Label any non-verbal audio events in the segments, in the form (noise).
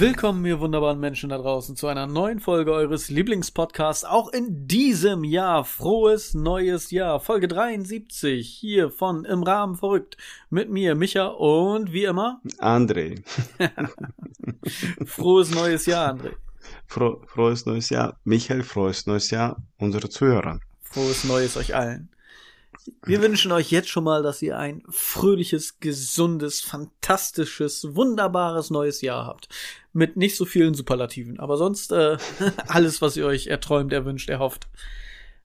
Willkommen, ihr wunderbaren Menschen da draußen, zu einer neuen Folge eures Lieblingspodcasts. Auch in diesem Jahr. Frohes neues Jahr. Folge 73 hier von Im Rahmen verrückt. Mit mir, Micha und wie immer André. (laughs) Frohes neues Jahr, André. Fro frohes neues Jahr. Michael, frohes neues Jahr unsere Zuhörer. Frohes neues euch allen. Wir wünschen euch jetzt schon mal, dass ihr ein fröhliches, gesundes, fantastisches, wunderbares neues Jahr habt. Mit nicht so vielen Superlativen, aber sonst äh, (laughs) alles, was ihr euch erträumt, erwünscht, erhofft,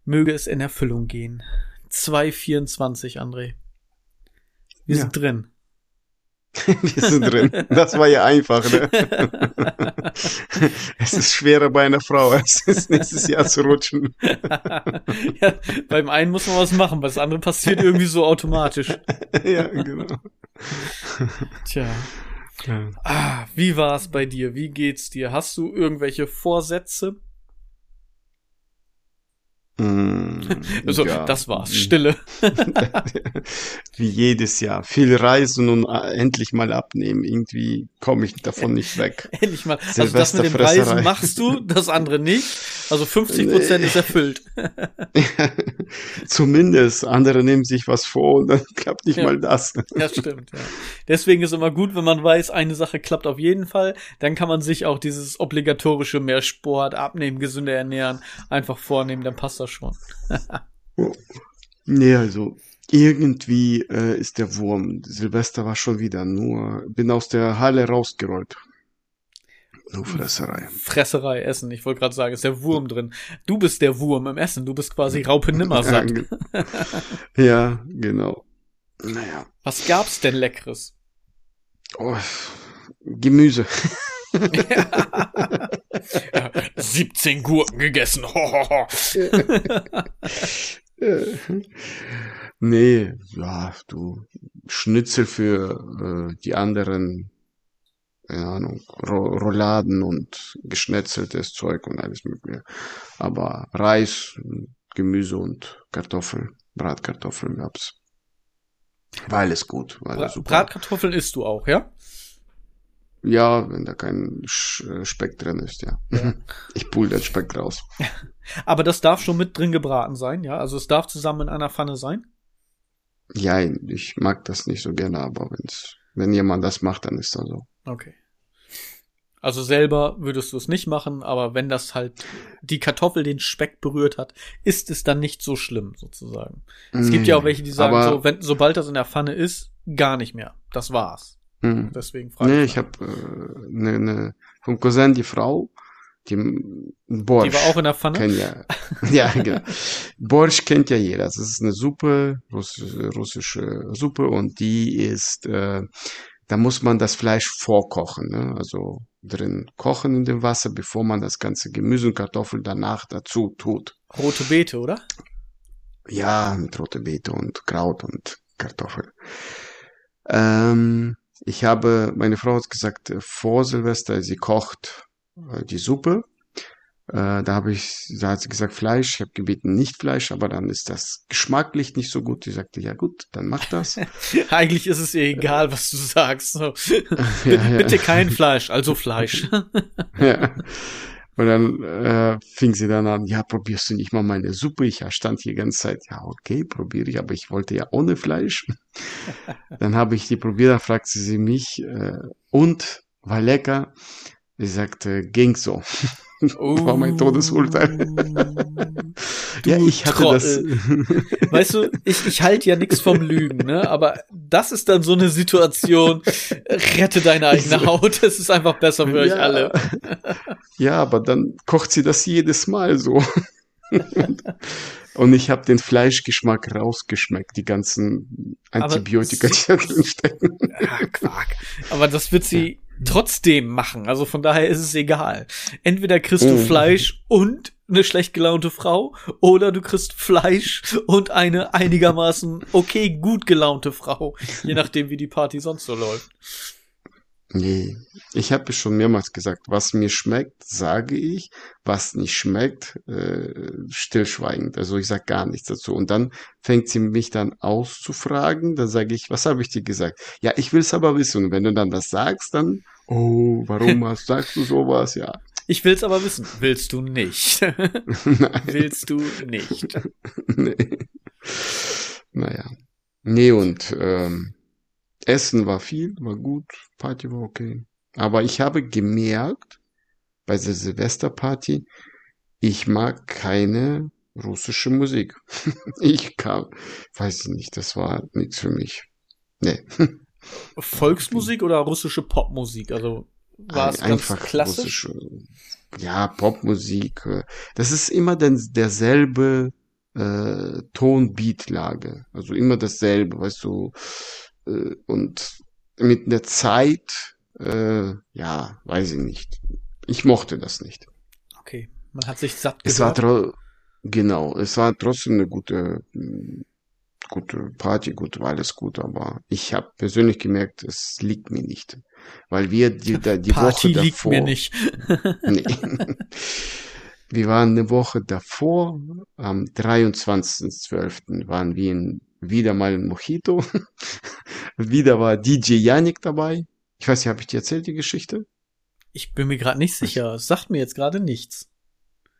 möge es in Erfüllung gehen. 224, André. Wir Ja. sind drin. (laughs) Wir sind drin. Das war ja einfach, ne? (laughs) Es ist schwerer bei einer Frau, als es nächstes Jahr zu rutschen. (laughs) ja, beim einen muss man was machen, das andere passiert irgendwie so automatisch. Ja, genau. Tja. Ja. Ah, wie war's bei dir? Wie geht's dir? Hast du irgendwelche Vorsätze? Mm, (laughs) Also, ja. das war's. Stille. (laughs) Wie jedes Jahr. Viel reisen und äh, endlich mal abnehmen. Irgendwie komme ich davon nicht weg. (laughs) Endlich mal. Also das mit Silvesterfresserei. Preisen machst du, das andere nicht. Also 50 Prozent Nee. ist erfüllt. Zumindest. Andere nehmen sich was vor und dann klappt nicht Ja. mal das. Das stimmt, ja. Deswegen ist immer gut, wenn man weiß, eine Sache klappt auf jeden Fall, dann kann man sich auch dieses obligatorische mehr Sport, abnehmen, gesünder ernähren, einfach vornehmen, dann passt das schon. (laughs) Nee, also irgendwie äh, ist der Wurm. Silvester war schon wieder nur, bin aus der Halle rausgerollt. Nur Fresserei. Fresserei, Essen. Ich wollte gerade sagen, ist der Wurm drin. Du bist der Wurm im Essen. Du bist quasi Raupe Ja, Nimmersatt. (laughs) ja, genau. Naja. Was gab's denn Leckeres? Oh, Gemüse. Ja, 17 Gurken gegessen. (laughs) Nee, ja, du Schnitzel für äh, die anderen, keine Ahnung, Ro Rouladen und geschnetzeltes Zeug und alles mögliche. Aber Reis, Gemüse und Kartoffeln, Bratkartoffeln gab's. War alles gut, war Bra super. Bratkartoffeln isst du auch, ja? Ja, wenn da kein äh, Speck drin ist, ja. Ja. (laughs) Ich pull den Speck raus. (laughs) Aber das darf schon mit drin gebraten sein, ja? Also es darf zusammen in einer Pfanne sein. Ja, ich mag das nicht so gerne, aber wenn's, wenn jemand das macht, dann ist das so. Okay. Also selber würdest du es nicht machen, aber wenn das halt die Kartoffel den Speck berührt hat, ist es dann nicht so schlimm, sozusagen. Es gibt ja auch welche, die sagen so, wenn, sobald das in der Pfanne ist, gar nicht mehr. Das war's. Hm. Deswegen frage Nee, ich. ich habe äh, ne, ne, vom Cousin die Frau, die Borsch. Die war auch in der Pfanne? Kennt ja, (laughs) ja, genau. Borsch kennt ja jeder. Das ist eine Suppe, Russ, russische Suppe und die ist, äh, da muss man das Fleisch vorkochen, ne? also drin kochen in dem Wasser, bevor man das ganze Gemüse und Kartoffeln danach dazu tut. Rote Beete, oder? Ja, mit rote Beete und Kraut und Kartoffel. Ähm, ich habe, meine Frau hat gesagt, äh, vor Silvester, sie kocht äh, die Suppe. Äh, da habe ich, da hat sie gesagt Fleisch. Ich habe gebeten nicht Fleisch, aber dann ist das geschmacklich nicht so gut. Sie sagte, ja gut, dann mach das. (laughs) Eigentlich ist es ihr egal, was du sagst. So. (laughs) ja, ja. Bitte kein Fleisch, also Fleisch. (laughs) ja. Und dann äh, fing sie dann an, ja, probierst du nicht mal meine Suppe? Ich stand hier die ganze Zeit, ja, okay, probiere ich, aber ich wollte ja ohne Fleisch. (laughs) dann habe ich die probiert, dann fragte sie mich, äh, und, war lecker? Sie sagte, ging so. War mein Todesurteil. (laughs) Du ja, ich hatte das. Weißt du, ich, ich halte ja nichts vom Lügen, ne? Aber das ist dann so eine Situation, rette deine eigene Haut, es ist einfach besser für euch ja, alle. ja, aber dann kocht sie das jedes Mal so. Und ich habe den Fleischgeschmack rausgeschmeckt, die ganzen Antibiotika, die sie- da drin stecken. Ja, Quark. Aber das wird sie trotzdem machen. Also von daher ist es egal. Entweder kriegst du Mhm. Fleisch und eine schlecht gelaunte Frau oder du kriegst Fleisch und eine einigermaßen okay gut gelaunte Frau. Je nachdem, wie die Party sonst so läuft. Nee, ich habe es schon mehrmals gesagt, was mir schmeckt, sage ich, was nicht schmeckt, äh, stillschweigend. Also ich sag gar nichts dazu. Und dann fängt sie mich dann auszufragen, dann sage ich, was habe ich dir gesagt? Ja, ich will es aber wissen. Und wenn du dann das sagst, dann Oh, warum hast, sagst du sowas? Ja. (laughs) Ich will's aber wissen. Willst du nicht? (laughs) Nein. Willst du nicht? (laughs) nee. Naja. Nee, und ähm, Essen war viel, war gut, Party war okay. Aber ich habe gemerkt, bei der Silvesterparty, ich mag keine russische Musik. ich kam, weiß ich nicht, das war nichts für mich. Nee. Volksmusik oder russische Popmusik? Also war es einfach ganz klassisch? russische, ja, Popmusik. Das ist immer den, derselbe äh, Ton-Beat-Lage. Also immer dasselbe, weißt du. Äh, und mit der Zeit, äh, ja, weiß ich nicht. Ich mochte das nicht. Okay, man hat sich satt Es war gehört. genau, es war trotzdem eine gute, mh, gute Party, gut, war alles gut, aber ich habe persönlich gemerkt, es liegt mir nicht. Weil wir die, da, die Party Woche liegt davor, mir nicht. (laughs) Nee. (laughs) Wir waren eine Woche davor, am 23.12. waren wir in, wieder mal in Mojito. (laughs) wieder war DJ Yannick dabei. Ich weiß nicht, habe ich dir erzählt, die Geschichte? Ich bin mir gerade nicht sicher. Es sagt mir jetzt gerade nichts.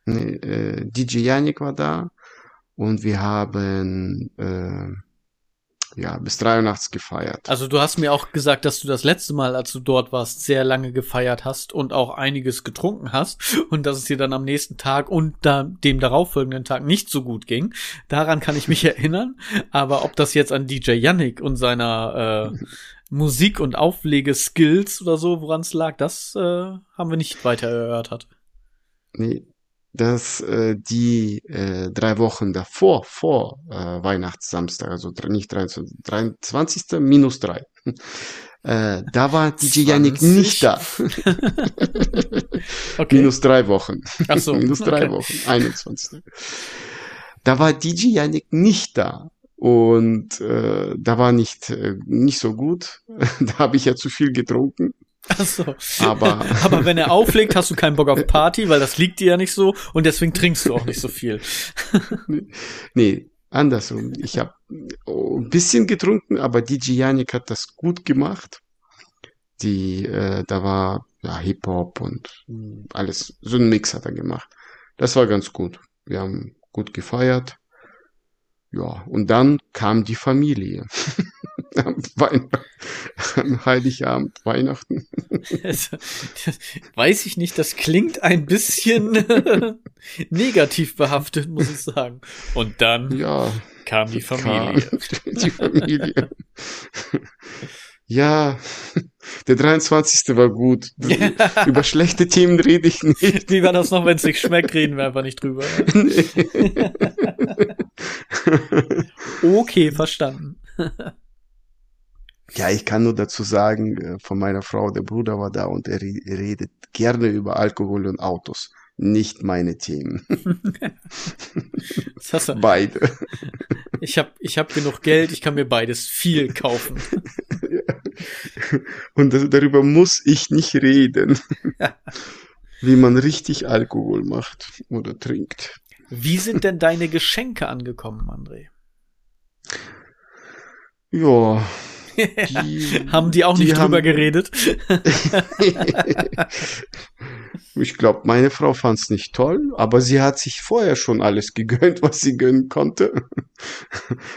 Nee, äh, DJ Yannick war da und wir haben äh, ja bis drei Uhr nachts gefeiert. Also du hast mir auch gesagt, dass du das letzte Mal, als du dort warst, sehr lange gefeiert hast und auch einiges getrunken hast (laughs) und dass es dir dann am nächsten Tag und da, dem darauffolgenden Tag nicht so gut ging. Daran kann ich mich (laughs) erinnern. Aber ob das jetzt an DJ Yannick und seiner äh, Musik- und Auflegeskills oder so, woran es lag, das äh, haben wir nicht weiter erörtert. Nee, dass äh, die äh, drei Wochen davor, vor äh, Weihnachtssamstag, also nicht 23, 23. minus drei, (laughs) äh, da war DJ Yannick 20. nicht da. (laughs) Okay. Minus drei Wochen. Ach so, (laughs) minus drei okay. Wochen, 21. Da war DJ Yannick nicht da. Und äh, da war nicht, äh, nicht so gut. da habe ich ja zu viel getrunken. (laughs) Ach so. Aber- (laughs) Aber wenn er auflegt, hast du keinen Bock auf Party, weil das liegt dir ja nicht so und deswegen trinkst du auch nicht so viel. (laughs) Nee, andersrum. Ich habe ein bisschen getrunken, aber DJ Yannick hat das gut gemacht. Die, äh, da war ja Hip-Hop und alles, so ein Mix hat er gemacht. Das war ganz gut. Wir haben gut gefeiert. Ja, und dann kam die Familie. Wein am Heiligabend, Weihnachten. Also, weiß ich nicht, das klingt ein bisschen (laughs) negativ behaftet, muss ich sagen. Und dann Ja, kam die Familie. kam (laughs) die Familie. Ja, der 23. war gut. (laughs) Über schlechte Themen rede ich nicht. Wie war das noch, wenn es nicht schmeckt, reden wir einfach nicht drüber. Okay, verstanden. Ja, ich kann nur dazu sagen, äh, von meiner Frau, der Bruder war da und er re- redet gerne über Alkohol und Autos. Nicht meine Themen. (laughs) Beide. ich habe ich hab genug Geld, ich kann mir beides viel kaufen. (laughs) Und das, darüber muss ich nicht reden. (laughs) Wie man richtig Alkohol macht oder trinkt. Wie sind denn deine Geschenke angekommen, André? Ja. Die, (laughs) Haben die auch die nicht drüber haben- geredet? (laughs) ich glaube, meine Frau fand's nicht toll, aber sie hat sich vorher schon alles gegönnt, was sie gönnen konnte. (laughs)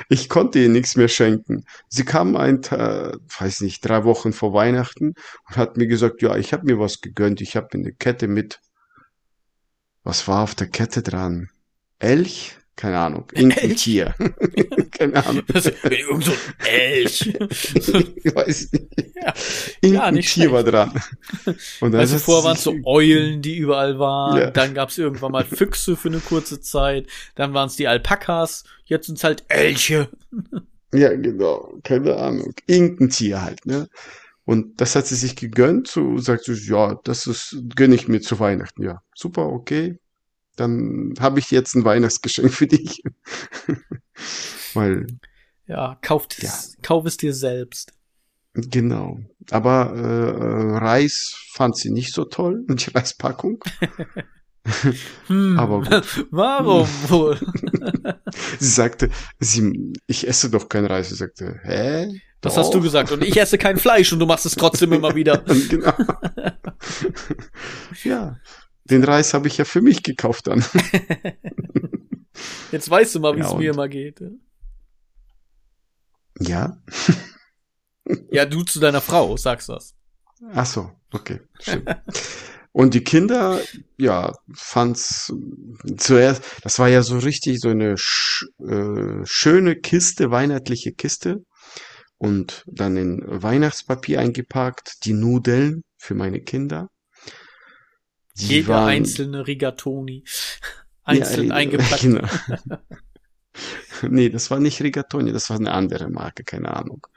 Ich konnte ihr nichts mehr schenken. Sie kam ein, Ta- weiß nicht, drei Wochen vor Weihnachten und hat mir gesagt, ja, ich habe mir was gegönnt. Ich habe eine Kette mit. Was war auf der Kette dran? Elch? Keine Ahnung. Irgendein Elch? Tier. (laughs) Keine Ahnung. Irgend so ein Elch. (laughs) Ich weiß nicht. Ja. Irgendein nicht Tier war dran. Und dann Also vorher waren es so (laughs) Eulen, die überall waren. Ja. Dann gab es irgendwann mal Füchse für eine kurze Zeit. Dann waren es die Alpakas. Jetzt sind es halt Elche. Ja, genau. Keine Ahnung. Irgendein Tier halt, ne? Und das hat sie sich gegönnt, so sagt sie, ja, das ist, gönne ich mir zu Weihnachten. Ja, super, okay. Dann habe ich jetzt ein Weihnachtsgeschenk für dich. (laughs) Weil, Ja, kauft es, kauf es dir selbst. genau. Aber äh, Reis fand sie nicht so toll, (laughs) die Reispackung. (laughs) Hm, Aber gut. Warum wohl? Sie sagte, sie, ich esse doch kein Reis. Sie sagte, hä? Das Doch. hast du gesagt. Und ich esse kein Fleisch und du machst es trotzdem immer wieder. genau. ja. Den Reis habe ich ja für mich gekauft dann. (laughs) Jetzt weißt du mal, wie es ja, mir immer geht. Ja. (laughs) ja, du zu deiner Frau sagst das. Ach so, okay. Und die Kinder, ja, fand's zuerst, das war ja so richtig so eine sch, äh, schöne Kiste, weihnachtliche Kiste. Und dann in Weihnachtspapier eingepackt, die Nudeln für meine Kinder. Die Jeder waren, einzelne Rigatoni einzeln ja, eingepackt. Genau. (laughs) nee, das war nicht Rigatoni, das war eine andere Marke, keine Ahnung.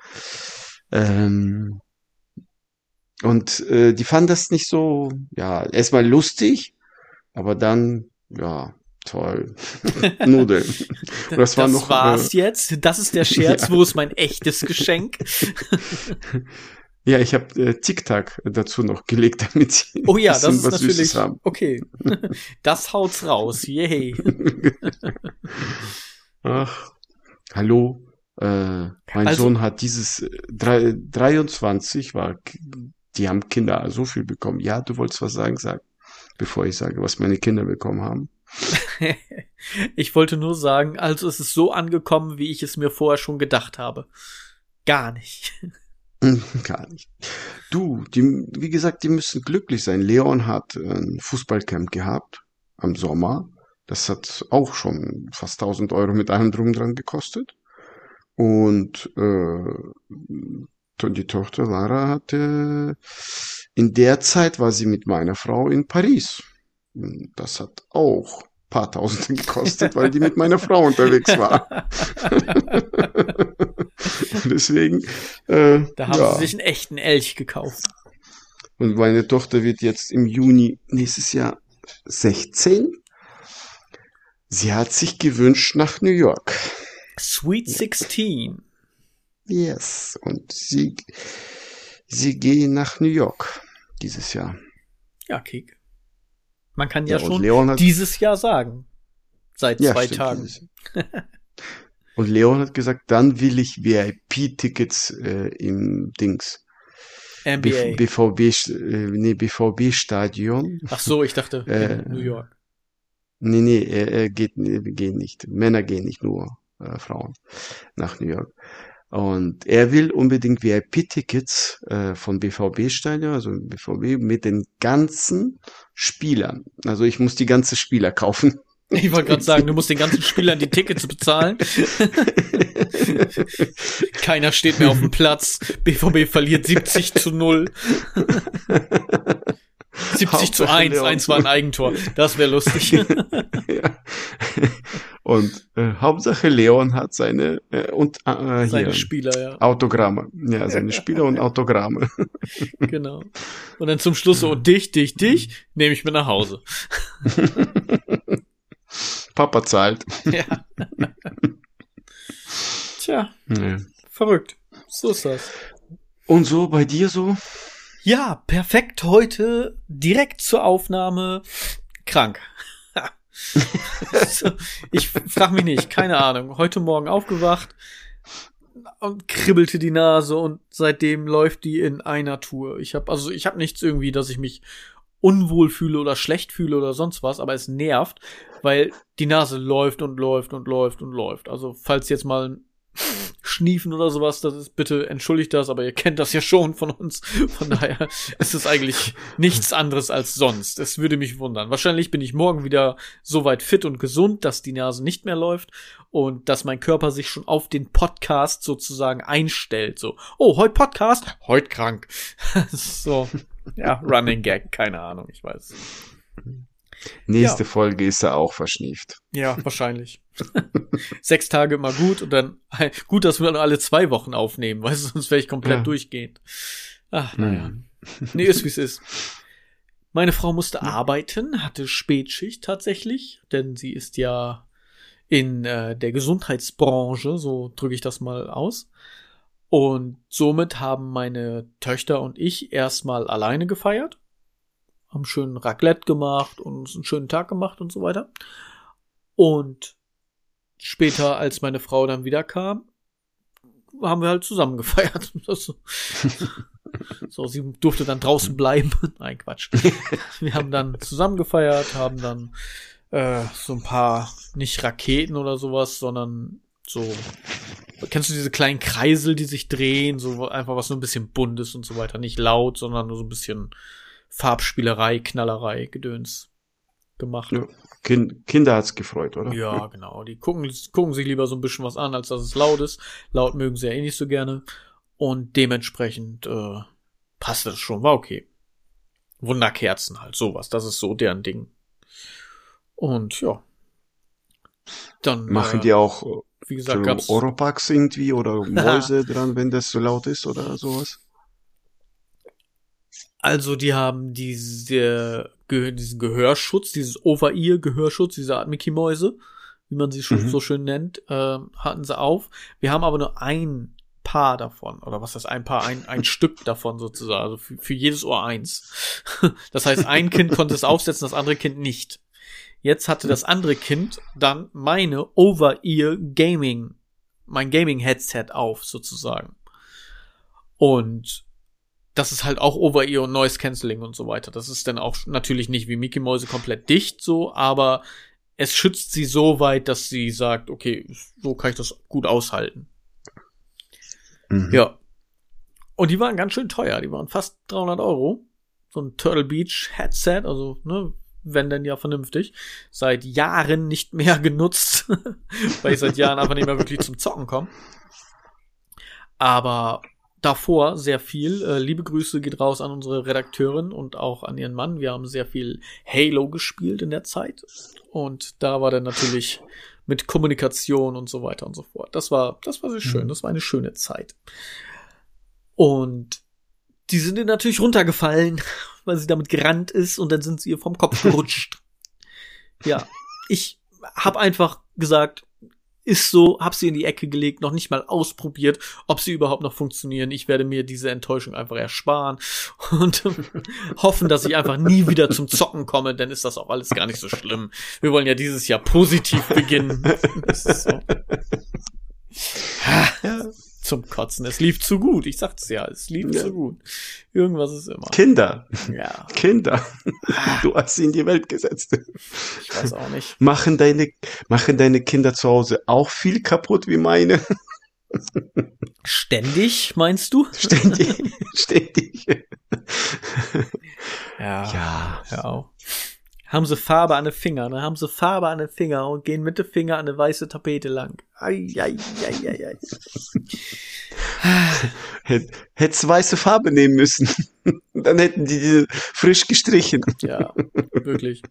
Ähm, und äh, die fanden das nicht so, ja, erstmal lustig, aber dann, ja, toll. (laughs) Nudeln. Und das, war das noch, war's äh, jetzt. Das ist der (laughs) Scherz, ja. wo ist mein echtes Geschenk? Ja, ich habe äh, TikTok dazu noch gelegt, (laughs) damit sie Oh ja, das ist natürlich haben. okay. (laughs) Das haut's raus. Yay. (laughs) Ach, hallo. Äh, mein also, Sohn hat dieses äh, drei, 23 war die haben Kinder so viel bekommen. Ja, du wolltest was sagen, sag, bevor ich sage, was meine Kinder bekommen haben. ich wollte nur sagen, also es ist so angekommen, wie ich es mir vorher schon gedacht habe. Gar nicht. Gar nicht. Du, die, wie gesagt, die müssen glücklich sein. Leon hat ein Fußballcamp gehabt am Sommer. Das hat auch schon fast 1000 Euro mit allem drum dran gekostet. Und äh, die Tochter Lara hatte, in der Zeit war sie mit meiner Frau in Paris. Das hat auch paar Tausende (laughs) gekostet, weil die mit meiner Frau unterwegs war. (laughs) (laughs) Deswegen. Äh, da haben ja. sie sich einen echten Elch gekauft. Und meine Tochter wird jetzt im Juni nächstes Jahr 16. Sie hat sich gewünscht nach New York. Sweet 16. Yes. Und sie, sie gehen nach New York dieses Jahr. Ja, Kik. Man kann ja, ja schon dieses Jahr sagen. Seit ja, zwei stimmt, Tagen. (laughs) und Leon hat gesagt, dann will ich VIP-Tickets äh, im Dings. NBA. BVB, äh, nee, BVB-Stadion. Ach so, ich dachte äh, New York. Nee, nee, er, geht, gehen nicht. Männer gehen nicht nur, äh, Frauen nach New York. Und er will unbedingt VIP-Tickets äh, von BVB-Stadion, also BVB, mit den ganzen Spielern. Also ich muss die ganzen Spieler kaufen. Ich wollte gerade sagen, du musst den ganzen Spielern die Tickets bezahlen. Keiner steht mehr auf dem Platz. BVB verliert 70 zu 0. 70 zu 1, 1 war ein Eigentor. Das wäre lustig. (laughs) ja. Und äh, Hauptsache Leon hat seine äh, und äh, seine hier, Spieler, ja. Autogramme. Ja, seine Spieler und (laughs) Autogramme. genau. Und dann zum Schluss so, und dich, dich, dich, nehme ich mir nach Hause. (laughs) Papa zahlt. (laughs) Ja. Tja. Ja. Verrückt. So ist das. Und so bei dir so? Ja, perfekt heute direkt zur Aufnahme krank. (laughs) ich frage mich nicht, keine Ahnung. Heute Morgen aufgewacht und kribbelte die Nase und seitdem läuft die in einer Tour. Ich habe also ich habe nichts irgendwie, dass ich mich unwohl fühle oder schlecht fühle oder sonst was, aber es nervt, weil die Nase läuft und läuft und läuft und läuft. Also falls jetzt mal schniefen oder sowas, das ist bitte entschuldigt das, aber ihr kennt das ja schon von uns. Von daher ist es eigentlich nichts anderes als sonst. Es würde mich wundern. Wahrscheinlich bin ich morgen wieder so weit fit und gesund, dass die Nase nicht mehr läuft und dass mein Körper sich schon auf den Podcast sozusagen einstellt. So, oh, heute Podcast, heute krank. (laughs) so, ja, Running Gag, keine Ahnung, ich weiß. Nächste ja. Folge ist er auch verschnieft. Ja, wahrscheinlich. Sechs Tage immer gut und dann gut, dass wir dann alle zwei Wochen aufnehmen, weil sonst wäre ich komplett ja. durchgehend. Ach, naja. Hm. Nee, ist wie es ist. Meine Frau musste ja. arbeiten, hatte Spätschicht tatsächlich, denn sie ist ja in äh, der Gesundheitsbranche, so drücke ich das mal aus. Und somit haben meine Töchter und ich erstmal alleine gefeiert haben schön Raclette gemacht und uns einen schönen Tag gemacht und so weiter. Und später, als meine Frau dann wieder kam, haben wir halt zusammen (laughs) gefeiert. so. sie durfte dann draußen bleiben. (laughs) Nein, Quatsch. Wir haben dann zusammen gefeiert, haben dann äh, so ein paar, nicht Raketen oder sowas, sondern so, kennst du diese kleinen Kreisel, die sich drehen, so einfach was nur ein bisschen bunt ist und so weiter. Nicht laut, sondern nur so ein bisschen Farbspielerei, Knallerei, Gedöns gemacht. Ja. Kind, Kinder hat's gefreut, oder? Ja, genau. Die gucken, gucken sich lieber so ein bisschen was an, als dass es laut ist. Laut mögen sie ja eh nicht so gerne. Und dementsprechend äh, passt das schon, war okay. Wunderkerzen halt, sowas. Das ist so deren Ding. Und ja. Dann machen äh, die auch wie gesagt, gab's Oropax irgendwie oder (laughs) Mäuse dran, wenn das so laut ist oder sowas. Also die haben diese, diesen Gehörschutz, dieses Over-Ear-Gehörschutz, diese Art Mickey-Mäuse, wie man sie mhm. so schön nennt, äh, hatten sie auf. Wir haben aber nur ein Paar davon, oder was ist ein Paar, ein, ein (laughs) Stück davon sozusagen, also für, für jedes Ohr eins. (laughs) das heißt, ein Kind konnte es aufsetzen, das andere Kind nicht. Jetzt hatte das andere Kind dann meine Over-Ear Gaming, mein Gaming-Headset auf, sozusagen. Und das ist halt auch Over-Ear und Noise Cancelling und so weiter. Das ist dann auch natürlich nicht wie Mickey Mäuse komplett dicht so, aber es schützt sie so weit, dass sie sagt, okay, so kann ich das gut aushalten. Mhm. Ja. Und die waren ganz schön teuer. Die waren fast 300 Euro. So ein Turtle Beach Headset, also, ne, wenn denn ja vernünftig. Seit Jahren nicht mehr (laughs) genutzt, weil ich seit Jahren einfach nicht mehr wirklich zum Zocken komme. Aber davor sehr viel. Äh, liebe Grüße geht raus an unsere Redakteurin und auch an ihren Mann. Wir haben sehr viel Halo gespielt in der Zeit. Und da war dann natürlich mit Kommunikation und so weiter und so fort. Das war, das war sehr schön. Mhm. Das war eine schöne Zeit. Und die sind natürlich runtergefallen, weil sie damit gerannt ist und dann sind sie ihr vom Kopf (laughs) gerutscht. ja, ich hab einfach gesagt, ist so, hab sie in die Ecke gelegt, noch nicht mal ausprobiert, ob sie überhaupt noch funktionieren. Ich werde mir diese Enttäuschung einfach ersparen (laughs) und hoffen, dass ich einfach nie wieder zum Zocken komme, denn ist das auch alles gar nicht so schlimm. Wir wollen ja dieses Jahr positiv beginnen. (laughs) Das ist so. Zum Kotzen. Es lief zu gut. Ich sag's ja, es lief ja. zu gut. Irgendwas ist immer. Kinder. Ja. Kinder. Du hast sie in die Welt gesetzt. Ich weiß auch nicht. Machen deine, machen deine Kinder zu Hause auch viel kaputt wie meine? Ständig, meinst du? Ständig, (laughs) ständig. Ja, ja. ja haben sie Farbe an den Fingern, dann haben sie Farbe an den Finger und gehen mit dem Finger an eine weiße Tapete lang. Ai, ai, ai, ai, ai. (laughs) Hättest weiße Farbe nehmen müssen. (laughs) dann hätten die diese frisch gestrichen. Ja, wirklich.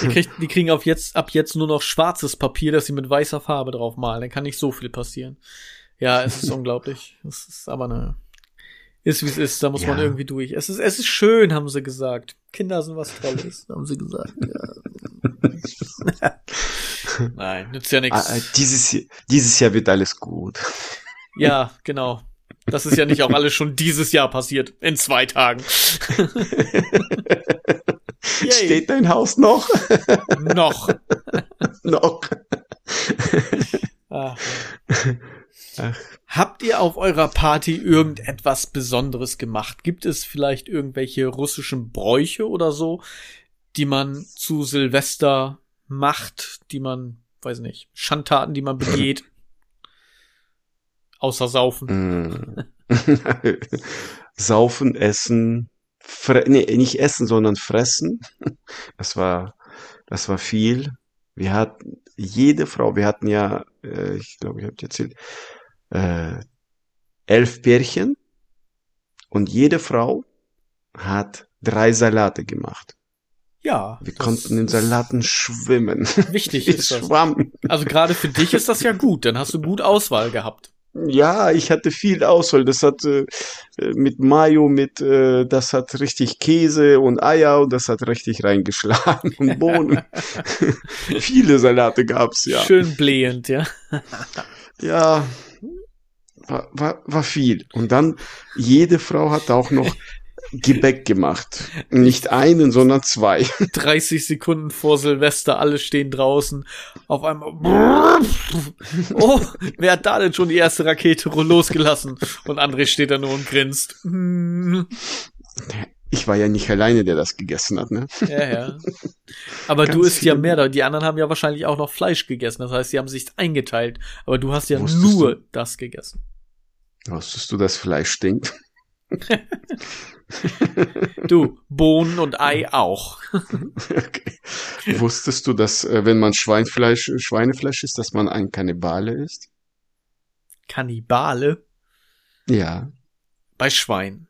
Die, (laughs) kriegt, die kriegen auf jetzt, ab jetzt nur noch schwarzes Papier, das sie mit weißer Farbe drauf malen. Dann kann nicht so viel passieren. Ja, es ist unglaublich. Es ist aber eine, ist wie es ist, da muss ja. man irgendwie durch. Es ist, es ist schön, haben sie gesagt. Kinder sind was Tolles, (laughs) haben sie gesagt. Ja. (laughs) Nein, nützt ja nichts. Ah, äh, dieses, dieses Jahr wird alles gut. Ja, (laughs) genau. Das ist ja nicht auch alles schon dieses Jahr passiert, in zwei Tagen. Steht dein Haus noch? noch. noch. Ach. Ach. Habt ihr auf eurer Party irgendetwas Besonderes gemacht? Gibt es vielleicht irgendwelche russischen Bräuche oder so, die man zu Silvester macht, die man, weiß nicht, Schandtaten, die man begeht? (laughs) Außer Saufen. Mm. (laughs) Saufen, Essen, Fre nee, nicht essen, sondern fressen. Das war, das war viel. Wir hatten jede Frau, wir hatten ja, äh, ich glaube, ich habe erzählt, äh, elf Pärchen und jede Frau hat drei Salate gemacht. Ja. Wir konnten in Salaten schwimmen. (laughs) Wichtig ist das. Schwamm. Also gerade für dich ist das ja gut, dann hast du gut Auswahl gehabt. Ja, ich hatte viel Auswahl. Das hat äh, mit Mayo, mit äh, das hat richtig Käse und Eier und das hat richtig reingeschlagen und (laughs) Bohnen. (laughs) Viele Salate gab's ja. Schön blähend, ja. ja, war, war, war viel. Und dann, jede Frau hat auch noch (laughs) Gebäck gemacht. Nicht einen, sondern zwei. (laughs) 30 Sekunden vor Silvester, alle stehen draußen. Auf einmal. (laughs) Oh, wer hat da denn schon die erste Rakete losgelassen? Und André steht da nur und grinst. Ich war ja nicht alleine, der das gegessen hat, ne? Ja, ja. Aber du isst ja mehr. Die anderen haben ja wahrscheinlich auch noch Fleisch gegessen. Das heißt, sie haben sich eingeteilt. Aber du hast ja Wusstest nur du? das gegessen. Wusstest du, dass Fleisch stinkt? (laughs) du, Bohnen und Ei auch. okay. Wusstest du, dass äh, wenn man Schweinfleisch, Schweinefleisch isst, dass man ein Kannibale ist? Kannibale? Ja. Bei Schwein.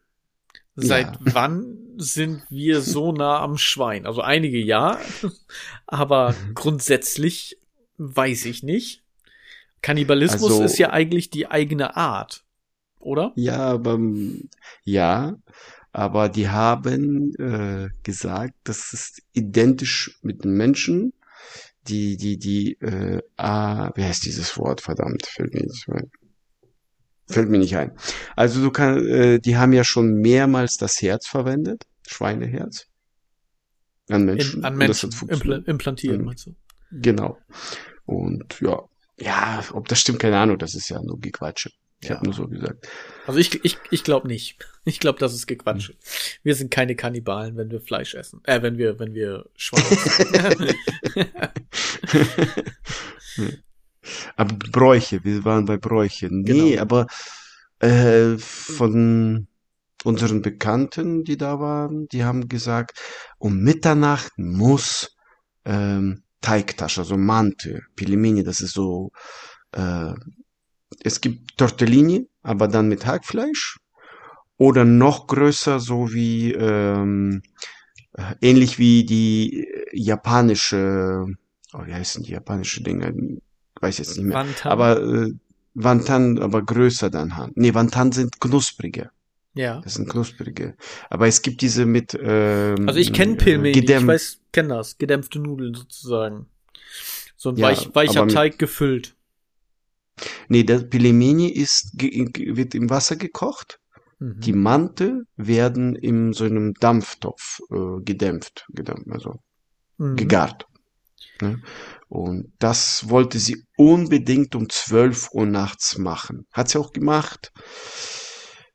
Seit ja. wann sind wir so nah am Schwein? Also einige ja, aber (laughs) grundsätzlich weiß ich nicht. Kannibalismus also, ist ja eigentlich die eigene Art, oder? Ja, aber ja, aber die haben äh, gesagt, das ist identisch mit den Menschen, die die die äh, ah, wie heißt dieses Wort verdammt fällt mir nicht mehr Fällt mir nicht ein. Also du kannst, äh, die haben ja schon mehrmals das Herz verwendet, Schweineherz. An Menschen. In, an Menschen impl implantieren, mhm. meinst du? Genau. Und ja, ja, ob das stimmt, keine Ahnung, das ist ja nur Gequatsche. Ich ja. habe nur so gesagt. Also ich, ich, ich glaube nicht. (laughs) Ich glaube, das ist Gequatsche. Hm. Wir sind keine Kannibalen, wenn wir Fleisch essen. Äh, wenn wir, wenn wir Schweine essen. (laughs) (laughs) Aber Bräuche, wir waren bei Bräuche. Nee, genau. aber äh, von unseren Bekannten, die da waren, die haben gesagt, um Mitternacht muss ähm, Teigtasche, also Mante, Pilimini, das ist so, äh, es gibt Tortellini, aber dann mit Hackfleisch. Oder noch größer, so wie, ähm, ähnlich wie die japanische, oh, wie heißen die japanische Dinge? weiß jetzt nicht mehr. Wantan. Aber äh, Wantan, aber größer dann Han. Nee, Wantan sind knusprige. Ja. Das sind knusprige. Aber es gibt diese mit ähm, Also ich kenne Pilmeni, äh, ich weiß, kenne das, gedämpfte Nudeln sozusagen. So ein ja, weich, weicher Teig gefüllt. Nee, der Pilemeni ist wird im Wasser gekocht. Mhm. Die Mante werden in so einem Dampftopf äh, gedämpft, gedämpft also mhm. gegart. Ne? Und das wollte sie unbedingt um 12 Uhr nachts machen. Hat sie auch gemacht.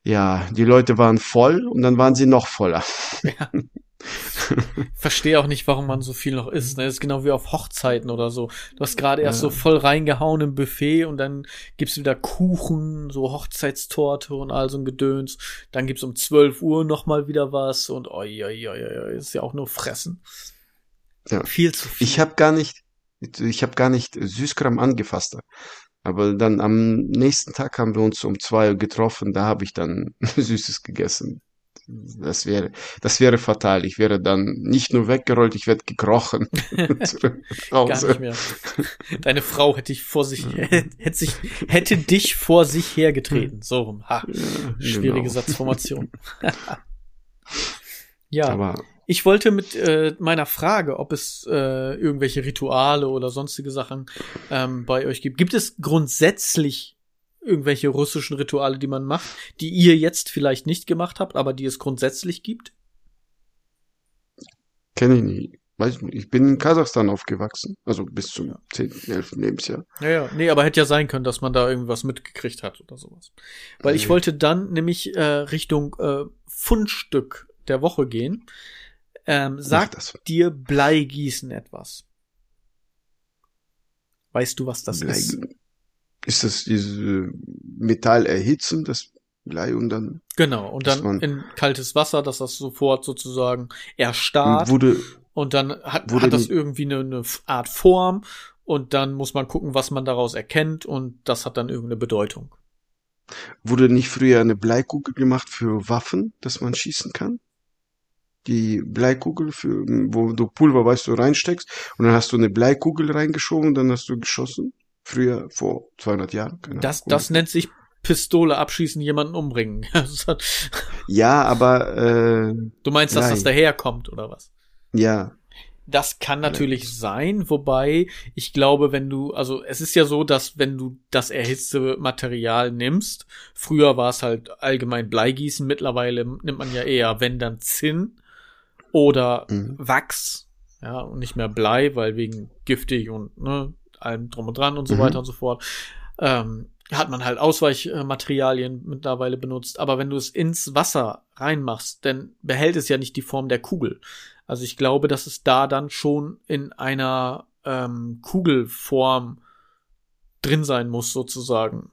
Ja, die Leute waren voll und dann waren sie noch voller. Ja. (laughs) (laughs) Verstehe auch nicht, warum man so viel noch isst. Ne? Das ist genau wie auf Hochzeiten oder so. Du hast gerade erst ja. so voll reingehauen im Buffet und dann gibt's wieder Kuchen, so Hochzeitstorte und all so ein Gedöns. Dann gibt's um 12 Uhr noch mal wieder was und oi, oi, oi, oi, ist ja auch nur Fressen. Ja. Viel zu viel. Ich habe gar nicht, ich habe gar nicht Süßkram angefasst. Aber dann am nächsten Tag haben wir uns um zwei Uhr getroffen, da habe ich dann (laughs) Süßes gegessen. Das wäre, das wäre fatal. Ich wäre dann nicht nur weggerollt, ich werde gekrochen. (laughs) Gar nicht mehr. Deine Frau hätte dich vor sich, (laughs) hätte sich, hätte dich vor sich hergetreten. So rum. Ha. Schwierige genau. Satzformation. (laughs) ja. Aber ich wollte mit äh, meiner Frage, ob es äh, irgendwelche Rituale oder sonstige Sachen ähm, bei euch gibt. Gibt es grundsätzlich irgendwelche russischen Rituale, die man macht, die ihr jetzt vielleicht nicht gemacht habt, aber die es grundsätzlich gibt? Kenne ich nicht. Weiß nicht. Ich bin in Kasachstan aufgewachsen, also bis zum ja. 10., 11. Lebensjahr. Ja, ja. Nee, aber hätte ja sein können, dass man da irgendwas mitgekriegt hat oder sowas. Weil ich wollte dann nämlich äh, Richtung äh, Fundstück der Woche gehen. Ähm, sagt dir Bleigießen etwas? Weißt du, was das Blei ist? Ist das diese Metall erhitzen, das Blei und dann? Genau, und dann in kaltes Wasser, dass das sofort sozusagen erstarrt. Wurde, und dann hat, hat das irgendwie eine, eine Art Form und dann muss man gucken, was man daraus erkennt und das hat dann irgendeine Bedeutung. Wurde nicht früher eine Bleikugel gemacht für Waffen, dass man schießen kann? die Bleikugel, für, wo du Pulver, weißt du, reinsteckst und dann hast du eine Bleikugel reingeschoben und dann hast du geschossen. Früher, vor 200 Jahren. das, das nennt sich Pistole abschießen, jemanden umbringen. (laughs) ja, aber äh, du meinst, dass nein. das daherkommt oder was? Ja. Das kann natürlich sein, wobei ich glaube, wenn du, also es ist ja so, dass wenn du das erhitzte Material nimmst, früher war es halt allgemein Bleigießen, mittlerweile nimmt man ja eher, wenn dann Zinn oder mhm. Wachs, ja, und nicht mehr Blei, weil wegen giftig und ne, allem drum und dran und so mhm. weiter und so fort. Ähm, hat man halt Ausweichmaterialien mittlerweile benutzt. Aber wenn du es ins Wasser reinmachst, dann behält es ja nicht die Form der Kugel. Also ich glaube, dass es da dann schon in einer ähm, Kugelform drin sein muss, sozusagen.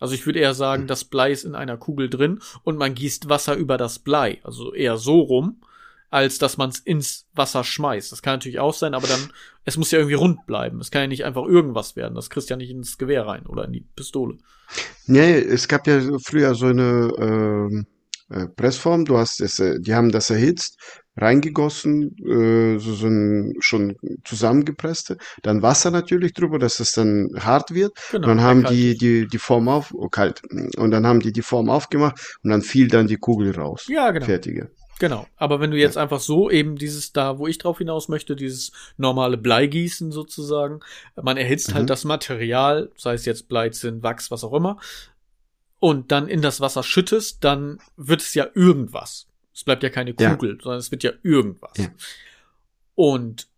Also ich würde eher sagen, hm. das Blei ist in einer Kugel drin und man gießt Wasser über das Blei. Also eher so rum, als dass man es ins Wasser schmeißt. Das kann natürlich auch sein, aber dann, es muss ja irgendwie rund bleiben. Es kann ja nicht einfach irgendwas werden. Das kriegst ja nicht ins Gewehr rein oder in die Pistole. Nee, es gab ja früher so eine ähm, äh, Pressform. Du hast es, äh, die haben das erhitzt, reingegossen, äh, so, so ein schon zusammengepresste, dann Wasser natürlich drüber, dass es dann hart wird. Genau, und dann haben die, die die Form auf, oh, kalt. Und dann haben die die Form aufgemacht und dann fiel dann die Kugel raus. Ja, genau. Fertige. Genau. Aber wenn du jetzt ja. einfach so eben dieses da, wo ich drauf hinaus möchte, dieses normale Bleigießen sozusagen, man erhitzt halt mhm. halt das Material, sei es jetzt Bleizinn, Wachs, was auch immer, und dann in das Wasser schüttest, dann wird es ja irgendwas. Es bleibt ja keine Kugel, ja. sondern es wird ja irgendwas. Ja. Und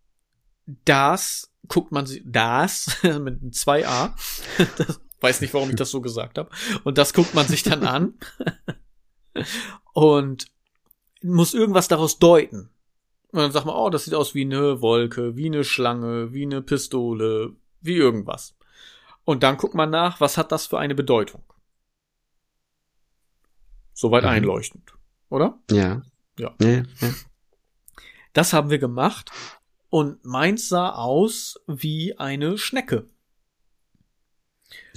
das guckt man sich, das (laughs) mit einem 2a, (laughs) das, weiß nicht, warum ich das so gesagt habe, und das guckt man sich dann an (laughs) und muss irgendwas daraus deuten. Und dann sagt man, oh, das sieht aus wie eine Wolke, wie eine Schlange, wie eine Pistole, wie irgendwas. Und dann guckt man nach, was hat das für eine Bedeutung? Soweit mhm. einleuchtend oder? Ja. Ja. ja. ja. Das haben wir gemacht und meins sah aus wie eine Schnecke.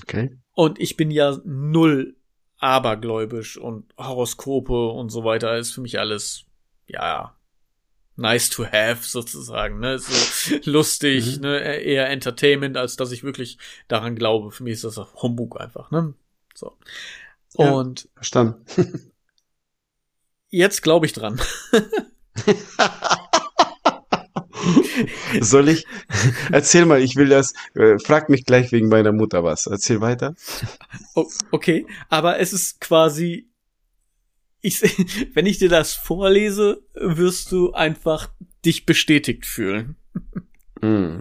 Okay. Und ich bin ja null abergläubisch und Horoskope und so weiter ist für mich alles, ja, nice to have sozusagen, ne, so (laughs) lustig, mhm. ne, eher Entertainment, als dass ich wirklich daran glaube. Für mich ist das Humbug einfach, ne, so. Und. Ja, verstanden. (laughs) Jetzt glaube ich dran. (laughs) (laughs) Soll ich? Erzähl mal, ich will das. Äh, frag mich gleich wegen meiner Mutter was. Erzähl weiter. Oh, okay, aber es ist quasi. Ich, (laughs) wenn ich dir das vorlese, wirst du einfach dich bestätigt fühlen. Mm.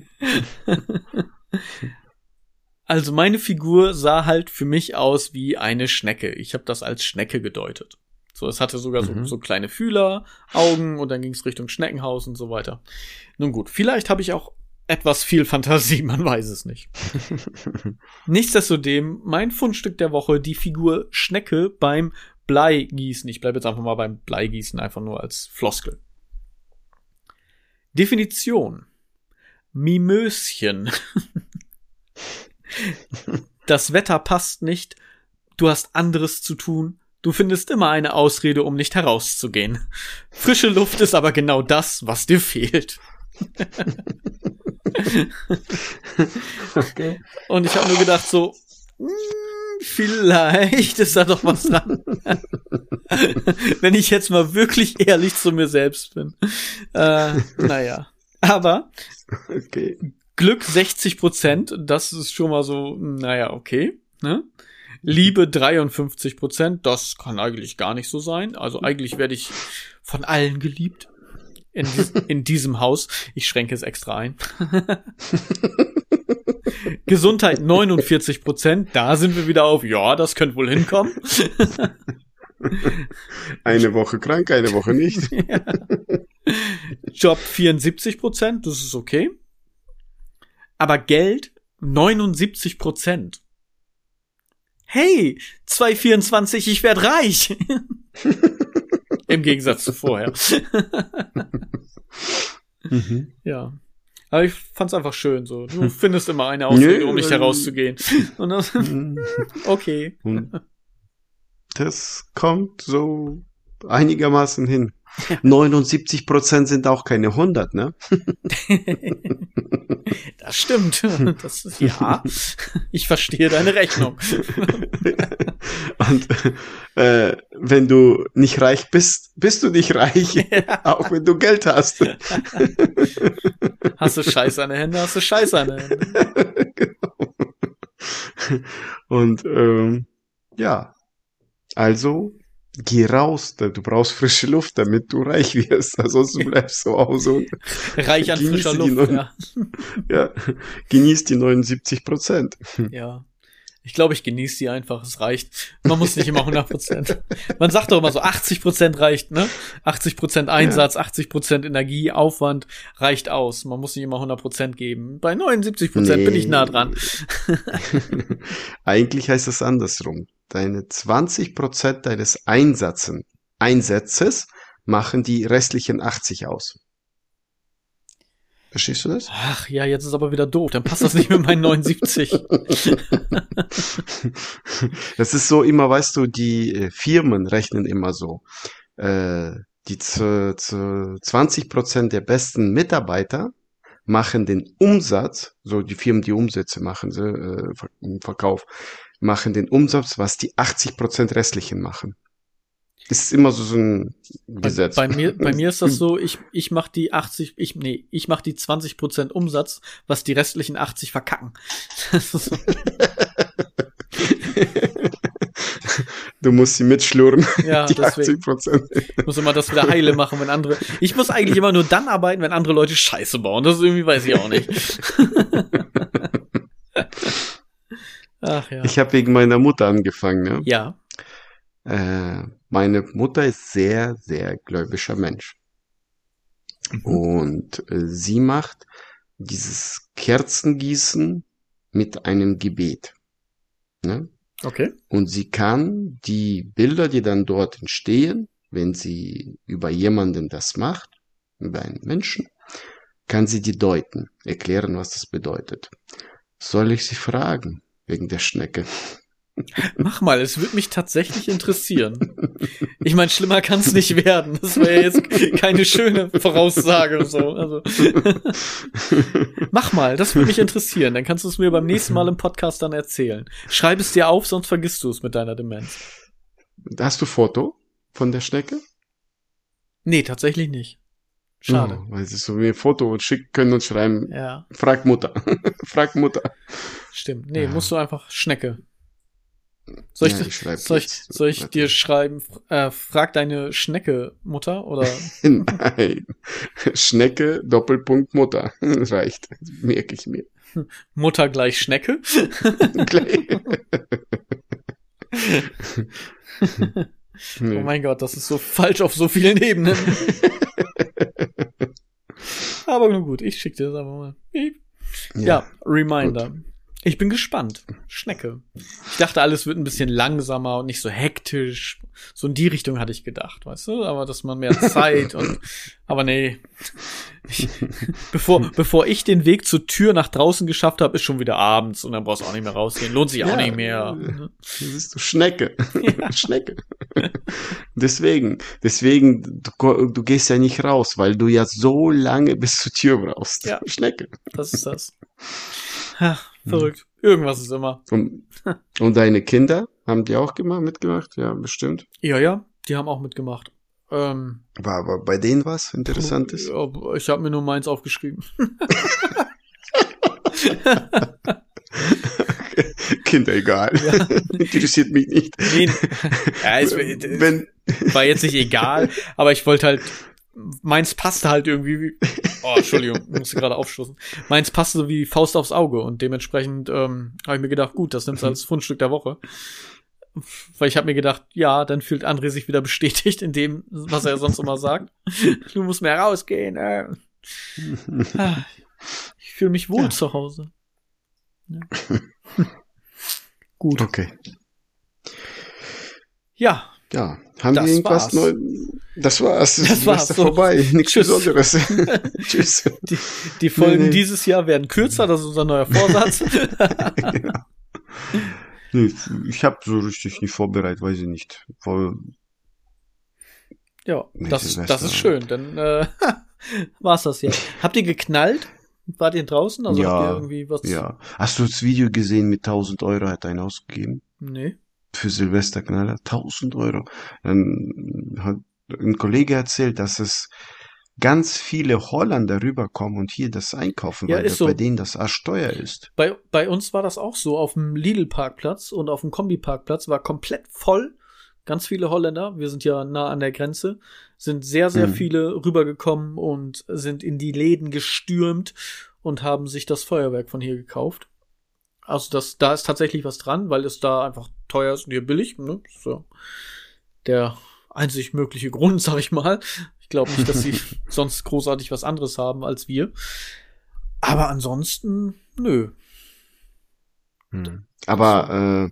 Also meine Figur sah halt für mich aus wie eine Schnecke. Ich habe das als Schnecke gedeutet. So, es hatte sogar mhm. so, so kleine Fühler, Augen und dann ging es Richtung Schneckenhaus und so weiter. Nun gut, vielleicht habe ich auch etwas viel Fantasie, (laughs) man weiß es nicht. (laughs) Nichtsdestodem, mein Fundstück der Woche, die Figur Schnecke beim Bleigießen. Ich bleibe jetzt einfach mal beim Bleigießen, einfach nur als Floskel. Definition. Mimöschen. (laughs) das Wetter passt nicht, du hast anderes zu tun, Du findest immer eine Ausrede, um nicht herauszugehen. Frische Luft ist aber genau das, was dir fehlt. okay. Und ich habe nur gedacht so, hm, vielleicht ist da doch was dran. (laughs) Wenn ich jetzt mal wirklich ehrlich zu mir selbst bin. Äh, naja. Aber okay. Glück 60 Prozent, das ist schon mal so, naja, okay. Ne? Liebe 53 Prozent, das kann eigentlich gar nicht so sein. Also eigentlich werde ich von allen geliebt. In, in diesem Haus. Ich schränke es extra ein. (laughs) Gesundheit 49 Prozent, da sind wir wieder auf, ja, das könnte wohl hinkommen. (laughs) eine Woche krank, eine Woche nicht. (laughs) ja. Job 74 Prozent, das ist okay. Aber Geld 79 Prozent hey, 224, ich werd reich. (laughs) Im Gegensatz zu vorher. (laughs) mhm. Ja. Aber ich fand's einfach schön so. Du (laughs) findest immer eine Ausrede, um nicht herauszugehen. Und dann, mhm. okay. Das kommt so einigermaßen hin. 79 Prozent sind auch keine 100, ne? (laughs) das stimmt. Das ist, ja, ich verstehe deine Rechnung. (laughs) Und äh, wenn du nicht reich bist, bist du nicht reich, (laughs) ja. auch wenn du Geld hast. Hast du Scheiße an den Händen, hast du Scheiße an den Händen. genau. Und ähm, ja, also geh raus, du brauchst frische Luft, damit du reich wirst. Ansonsten bleibst du auch so. Reich an frischer Luft, ja. (laughs) ja. Genieß die 79 Prozent. (laughs) Ja. Ich glaube, ich genieße die einfach. Es reicht. Man muss nicht immer 100 Prozent. Man sagt doch immer so, 80 Prozent reicht, ne? 80 Prozent Einsatz, ja. 80 Prozent Energie, Aufwand reicht aus. Man muss nicht immer 100 Prozent geben. Bei 79 Prozent nee. bin ich nah dran. (laughs) Eigentlich heißt das andersrum. Deine 20 Prozent deines Einsatzen, Einsatzes machen die restlichen 80 aus. Verstehst du das? Ach ja, jetzt ist aber wieder doof. Dann passt das nicht mit meinen 79. (laughs) das ist so immer, weißt du, die äh, Firmen rechnen immer so. Äh, die zu, zu 20 Prozent der besten Mitarbeiter machen den Umsatz, so die Firmen, die Umsätze machen, sie, äh, im Verkauf, machen den Umsatz, was die 80 Prozent restlichen machen ist immer so, so ein Gesetz. Bei, bei, mir, bei mir ist das (laughs) so, ich, ich mach die 80, ich, nee, ich mach die 20 Prozent Umsatz, was die restlichen 80 verkacken. (laughs) Du musst sie mitschlurren. (laughs) Ja, die deswegen. 80 Prozent. Ich muss immer das wieder heile machen, wenn andere. Ich muss eigentlich immer nur dann arbeiten, wenn andere Leute Scheiße bauen. Das ist irgendwie weiß ich auch nicht. Ach ja. Ich habe wegen meiner Mutter angefangen, ne? Ja. Äh, meine Mutter ist sehr, sehr gläubischer Mensch. Mhm. Und äh, sie macht dieses Kerzengießen mit einem Gebet. Ne? Okay. Und sie kann die Bilder, die dann dort entstehen, wenn sie über jemanden das macht, über einen Menschen, kann sie die deuten, erklären, was das bedeutet. Soll ich sie fragen wegen der Schnecke? Mach mal, es würde mich tatsächlich interessieren. Ich meine, schlimmer kann es nicht werden. Das wäre jetzt keine schöne Voraussage so. Also. Mach mal, das würde mich interessieren. Dann kannst du es mir beim nächsten Mal im Podcast dann erzählen. Schreib es dir auf, sonst vergisst du es mit deiner Demenz. Hast du Foto von der Schnecke? Nee, tatsächlich nicht. Schade. Oh, weil sie so wie ein Foto schicken können und schreiben. Ja. Frag Mutter. (laughs) Frag Mutter. Stimmt. Nee, ja. musst du einfach Schnecke soll ich, ja, ich soll ich, soll ich dir schreiben, äh, frag deine Schnecke Mutter oder? (laughs) Nein. Schnecke Doppelpunkt Mutter. (laughs) Reicht. Merke ich mir. Mutter gleich Schnecke? Oh mein Gott, das ist so falsch auf so vielen Ebenen. Aber nun gut, ich schicke dir das einfach mal. Ja, ja Reminder. Gut. Ich bin gespannt. Schnecke. Ich dachte, alles wird ein bisschen langsamer und nicht so hektisch. So in die Richtung hatte ich gedacht, weißt du? Aber dass man mehr (laughs) Zeit und, aber nee. Ich, bevor, bevor ich den Weg zur Tür nach draußen geschafft habe, ist schon wieder abends und dann brauchst du auch nicht mehr rausgehen. Lohnt sich auch ja, nicht mehr. Das ist du Schnecke. (laughs) Ja. (laughs) Schnecke. deswegen, deswegen, du, du gehst ja nicht raus, weil du ja so lange bis zur Tür brauchst. Ja. Schnecke. Das ist das. Ach, verrückt. Irgendwas ist immer. Und, und deine Kinder haben die auch gemacht, mitgemacht? Ja, bestimmt. Ja, ja, die haben auch mitgemacht. Ähm, war aber bei denen was Interessantes? Ich habe mir nur meins aufgeschrieben. (laughs) Kinder egal. Ja. Interessiert mich nicht. Nee, (laughs) ja, es, Wenn, war jetzt nicht egal, aber ich wollte halt meins passte halt irgendwie wie, (laughs) oh, Entschuldigung, musste gerade aufstoßen. Meins passte so wie Faust aufs Auge und dementsprechend ähm, habe ich mir gedacht, gut, das nimmst du als Fundstück der Woche. Weil ich habe mir gedacht, ja, dann fühlt André sich wieder bestätigt in dem, was er sonst immer sagt. (laughs) Du musst mehr rausgehen. Äh. (laughs) Ich fühle mich wohl ja. zu Hause. Ja. Gut. Okay. Ja. Ja, haben das wir irgendwas neu? Das war's. Das war's. So. vorbei. (laughs) Nichts Tschüss. Besonderes. (laughs) Tschüss. Die, die Folgen nee, nee. dieses Jahr werden kürzer, das ist unser neuer Vorsatz. (laughs) ja. nee, ich habe so richtig nicht vorbereitet, weiß ich nicht. Voll. Ja, das, das ist schön, dann äh, war's das ja. Habt ihr geknallt? Wart ihr draußen? Also ja, habt ihr irgendwie was? Ja. Hast du das Video gesehen mit 1000 Euro hat einer ausgegeben? Nee. Für Silvesterknaller? 1000 Euro. Dann hat ein Kollege erzählt, dass es ganz viele Holländer rüberkommen und hier das einkaufen, Ja, weil so. bei denen das arschteuer ist. Bei, bei uns war das auch so. Auf dem Lidl-Parkplatz und auf dem Kombi-Parkplatz war komplett voll. Ganz viele Holländer, wir sind ja nah an der Grenze, sind sehr, sehr Mhm. viele rübergekommen und sind in die Läden gestürmt und haben sich das Feuerwerk von hier gekauft. Also das, da ist tatsächlich was dran, weil es da einfach teuer ist und hier billig. Ne? Das ist ja der einzig mögliche Grund, (laughs) sag ich mal. Ich glaube nicht, dass sie (laughs) sonst großartig was anderes haben als wir. Aber ansonsten, nö. Hm. Aber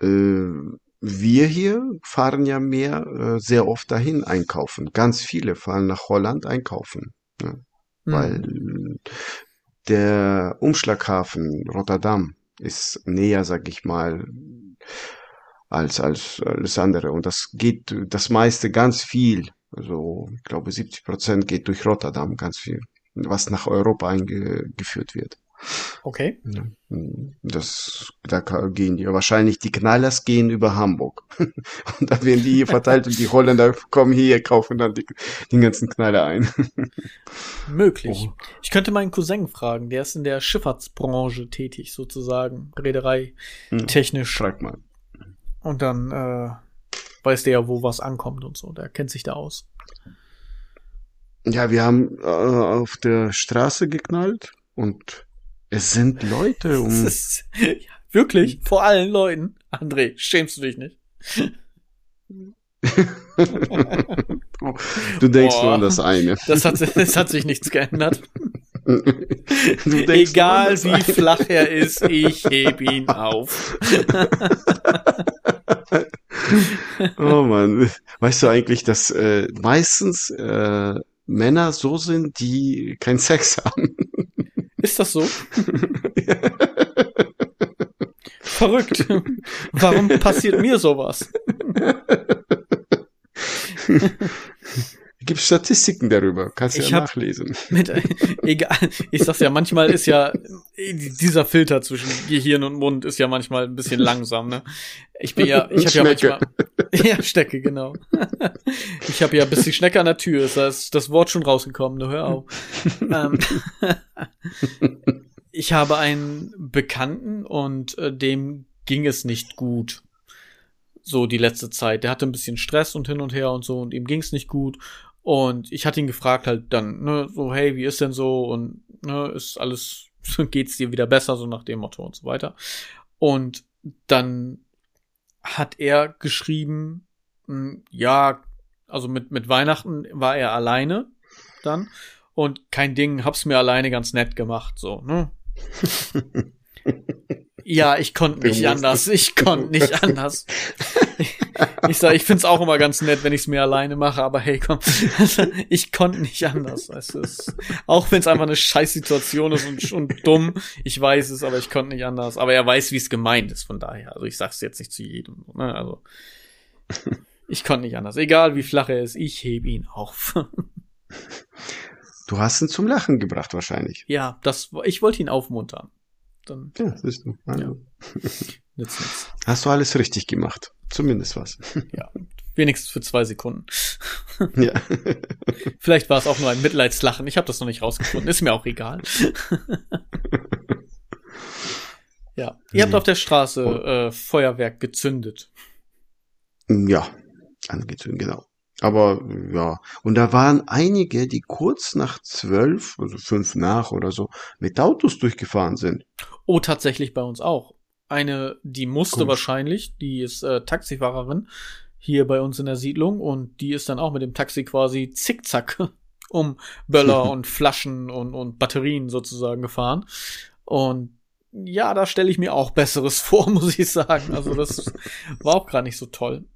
äh, äh, wir hier fahren ja mehr äh, sehr oft dahin einkaufen. Ganz viele fahren nach Holland einkaufen, ne? Hm. weil der Umschlaghafen Rotterdam ist näher, sag ich mal, als als alles andere und das geht das meiste ganz viel, also ich glaube 70 Prozent geht durch Rotterdam, ganz viel, was nach Europa eingeführt wird. Okay. Das, da gehen die, wahrscheinlich die Knallers gehen über Hamburg. (laughs) Und da werden die hier verteilt und die Holländer kommen hier, kaufen dann die, den ganzen Knaller ein. (laughs) Möglich. Oh. Ich könnte meinen Cousin fragen, der ist in der Schifffahrtsbranche tätig, sozusagen, Reederei Hm, technisch. Frag mal. Und dann äh, weiß der ja, wo was ankommt und so. Der kennt sich da aus. Ja, wir haben äh, auf der Straße geknallt und es sind Leute (laughs) um. ist, ja, wirklich, vor allen Leuten. André, schämst du dich nicht? (laughs) Du denkst Boah. nur an das eine. Das hat, das hat sich nichts geändert. (laughs) Egal wie flach er ist, ich heb ihn auf. Oh Mann, weißt du eigentlich, dass äh, meistens äh, Männer so sind, die keinen Sex haben? Ist das so? (laughs) Verrückt. Warum passiert mir sowas? (laughs) Gibt Statistiken darüber, kannst du ja nachlesen. (laughs) Mit, egal, ich sag's ja, manchmal ist ja dieser Filter zwischen Gehirn und Mund ist ja manchmal ein bisschen langsam, ne? Ich bin ja, ich habe ja manchmal, (laughs) ja Stecke genau. Ich habe ja bis die Schnecke an der Tür ist, da ist das Wort schon rausgekommen, nur hör auf. ähm, (laughs) ich habe einen Bekannten und äh, dem ging es nicht gut. So die letzte Zeit. Der hatte ein bisschen Stress und hin und her und so und ihm ging es nicht gut. Und ich hatte ihn gefragt halt dann, ne, so, hey, wie ist denn so? Und ne, ist alles, (laughs) geht's dir wieder besser, so nach dem Motto und so weiter. Und dann hat er geschrieben, mh, ja, also mit, mit Weihnachten war er alleine dann und kein Ding, hab's mir alleine ganz nett gemacht, so, ne? (laughs) (laughs) Ja, ich konnte nicht anders. Ich konnte nicht (laughs) anders. Ich sag, ich find's auch immer ganz nett, wenn ich's mir alleine mache, aber hey, komm, (laughs) ich konnte nicht anders. Es, auch wenn's einfach eine Scheißsituation ist und, und dumm, ich weiß es, aber ich konnte nicht anders. Aber er weiß, wie es gemeint ist, von daher. Also ich sag's jetzt nicht zu jedem. Ne? Also ich konnte nicht anders. Egal wie flach er ist, ich heb ihn auf. Du hast ihn zum Lachen gebracht wahrscheinlich. ja, das, ich wollte ihn aufmuntern. Dann Ja, siehst du. Also, (laughs) nützt nichts. Hast du alles richtig gemacht. Zumindest was. (laughs) Ja, wenigstens für zwei Sekunden. ja. (laughs) Vielleicht war es auch nur ein Mitleidslachen. Ich habe das noch nicht rausgefunden. Ist mir auch egal. ja, ihr habt Nee. auf der Straße äh, Feuerwerk gezündet. Ja, angezündet, genau. Aber ja, und da waren einige, die kurz nach zwölf, also fünf nach oder so, mit Autos durchgefahren sind. Oh, tatsächlich bei uns auch. Eine, die musste Komisch. wahrscheinlich, die ist äh, Taxifahrerin hier bei uns in der Siedlung und die ist dann auch mit dem Taxi quasi zickzack (laughs) um Böller (laughs) und Flaschen und, und Batterien sozusagen gefahren. Und ja, da stelle ich mir auch Besseres (laughs) vor, muss ich sagen. Also das war auch gar nicht so toll.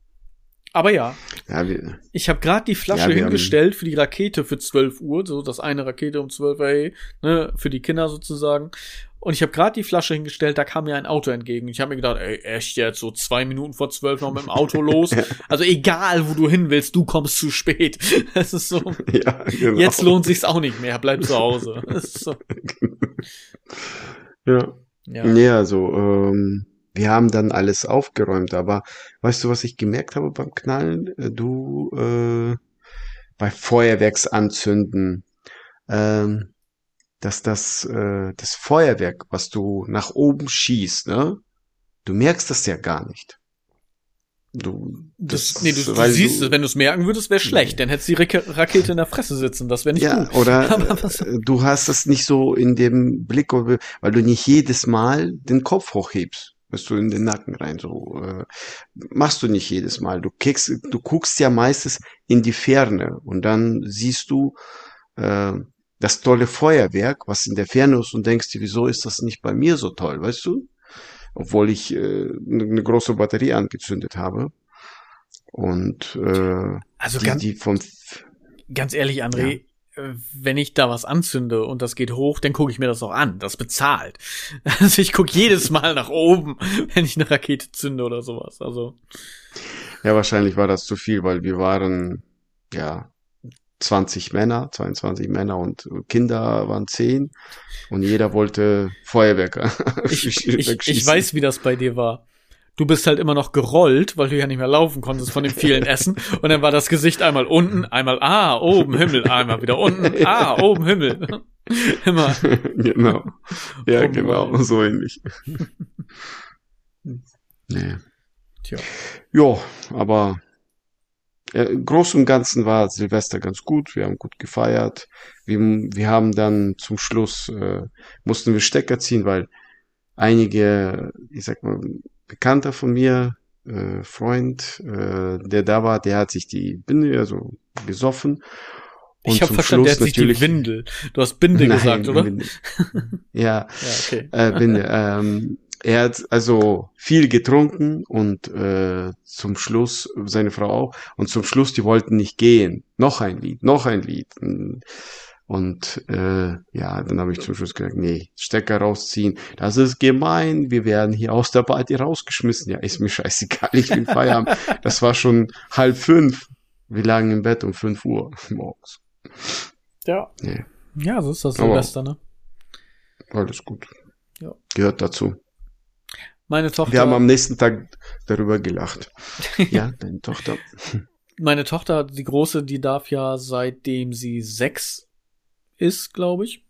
Aber ja, Ja, wir, ich habe gerade die Flasche Ja, wir haben- hingestellt für die Rakete für 12 Uhr, so das eine Rakete um 12 Uhr, hey, ne, für die Kinder sozusagen. Und ich habe gerade die Flasche hingestellt, da kam mir ein Auto entgegen. Ich habe mir gedacht, ey, echt jetzt so zwei Minuten vor zwölf noch mit dem Auto (laughs) los. Also egal, wo du hin willst, du kommst zu spät. (laughs) Das ist so. ja, genau. Jetzt lohnt sich's auch nicht mehr. Bleib zu Hause. Das ist so. (laughs) Ja. Ja. Nee, also, ähm, wir haben dann alles aufgeräumt, aber weißt du, was ich gemerkt habe beim Knallen? Äh, Du, äh, bei Feuerwerksanzünden, ähm, dass das, äh, das Feuerwerk, was du nach oben schießt, ne? Du merkst das ja gar nicht. Du, Das, nee, du, du siehst es, wenn du es merken würdest, wäre schlecht. Dann hättest du die Rake- Rakete in der Fresse sitzen. Das wäre nicht ja, gut. oder (laughs) äh, du hast es nicht so in dem Blick, weil du nicht jedes Mal den Kopf hochhebst, bist du in den Nacken rein. So äh, machst du nicht jedes Mal. Du kickst, du guckst ja meistens in die Ferne und dann siehst du äh, das tolle Feuerwerk, was in der Ferne ist und denkst dir, wieso ist das nicht bei mir so toll, weißt du? Obwohl ich äh, eine große Batterie angezündet habe. Und äh, Also die, ganz, die vom ganz ehrlich, André, äh, wenn ich da was anzünde und das geht hoch, dann gucke ich mir das auch an. Das bezahlt. (laughs) Also ich gucke jedes Mal nach oben, (laughs) wenn ich eine Rakete zünde oder sowas. Also Ja, wahrscheinlich war das zu viel, weil wir waren, ja, 20 Männer, 22 Männer und Kinder waren 10 und jeder wollte Feuerwerke (laughs) ich, ich, ich weiß, wie das bei dir war. Du bist halt immer noch gerollt, weil du ja nicht mehr laufen konntest von dem vielen Essen. Und dann war das Gesicht einmal unten, einmal ah, oben Himmel, einmal wieder unten, ah, oben Himmel. (laughs) Immer. genau. Ja, Rumrollen. genau, so ähnlich. nee. Tja. Ja, aber äh, im Großen und Ganzen war Silvester ganz gut. Wir haben gut gefeiert. Wir, wir haben dann zum Schluss, äh, mussten wir Stecker ziehen, weil einige, ich sag mal, Bekannter von mir, äh, Freund, äh, der da war, der hat sich die Binde, also gesoffen. Ich habe verstanden, der hat Schluss sich die Windel. Du hast Binde Nein, gesagt, oder? Binde. ja, (laughs) Ja, okay. äh, Binde. ähm, er hat also viel getrunken und äh, zum Schluss, seine Frau auch, und zum Schluss, die wollten nicht gehen. Noch ein Lied, noch ein Lied. Und äh, ja, dann habe ich zum Schluss gesagt, nee, Stecker rausziehen, das ist gemein, wir werden hier aus der Party rausgeschmissen. Ja, ist mir scheißegal, ich will feiern. (laughs) das war schon halb fünf. Wir lagen im Bett um fünf Uhr morgens. Ja. Nee, Ja, so ist das Silvester, ne? alles gut. Ja. Gehört dazu. Meine Tochter. Wir haben am nächsten Tag darüber gelacht. (laughs) Ja, deine Tochter. meine Tochter, die große, die darf ja seitdem sie sechs ist, glaube ich,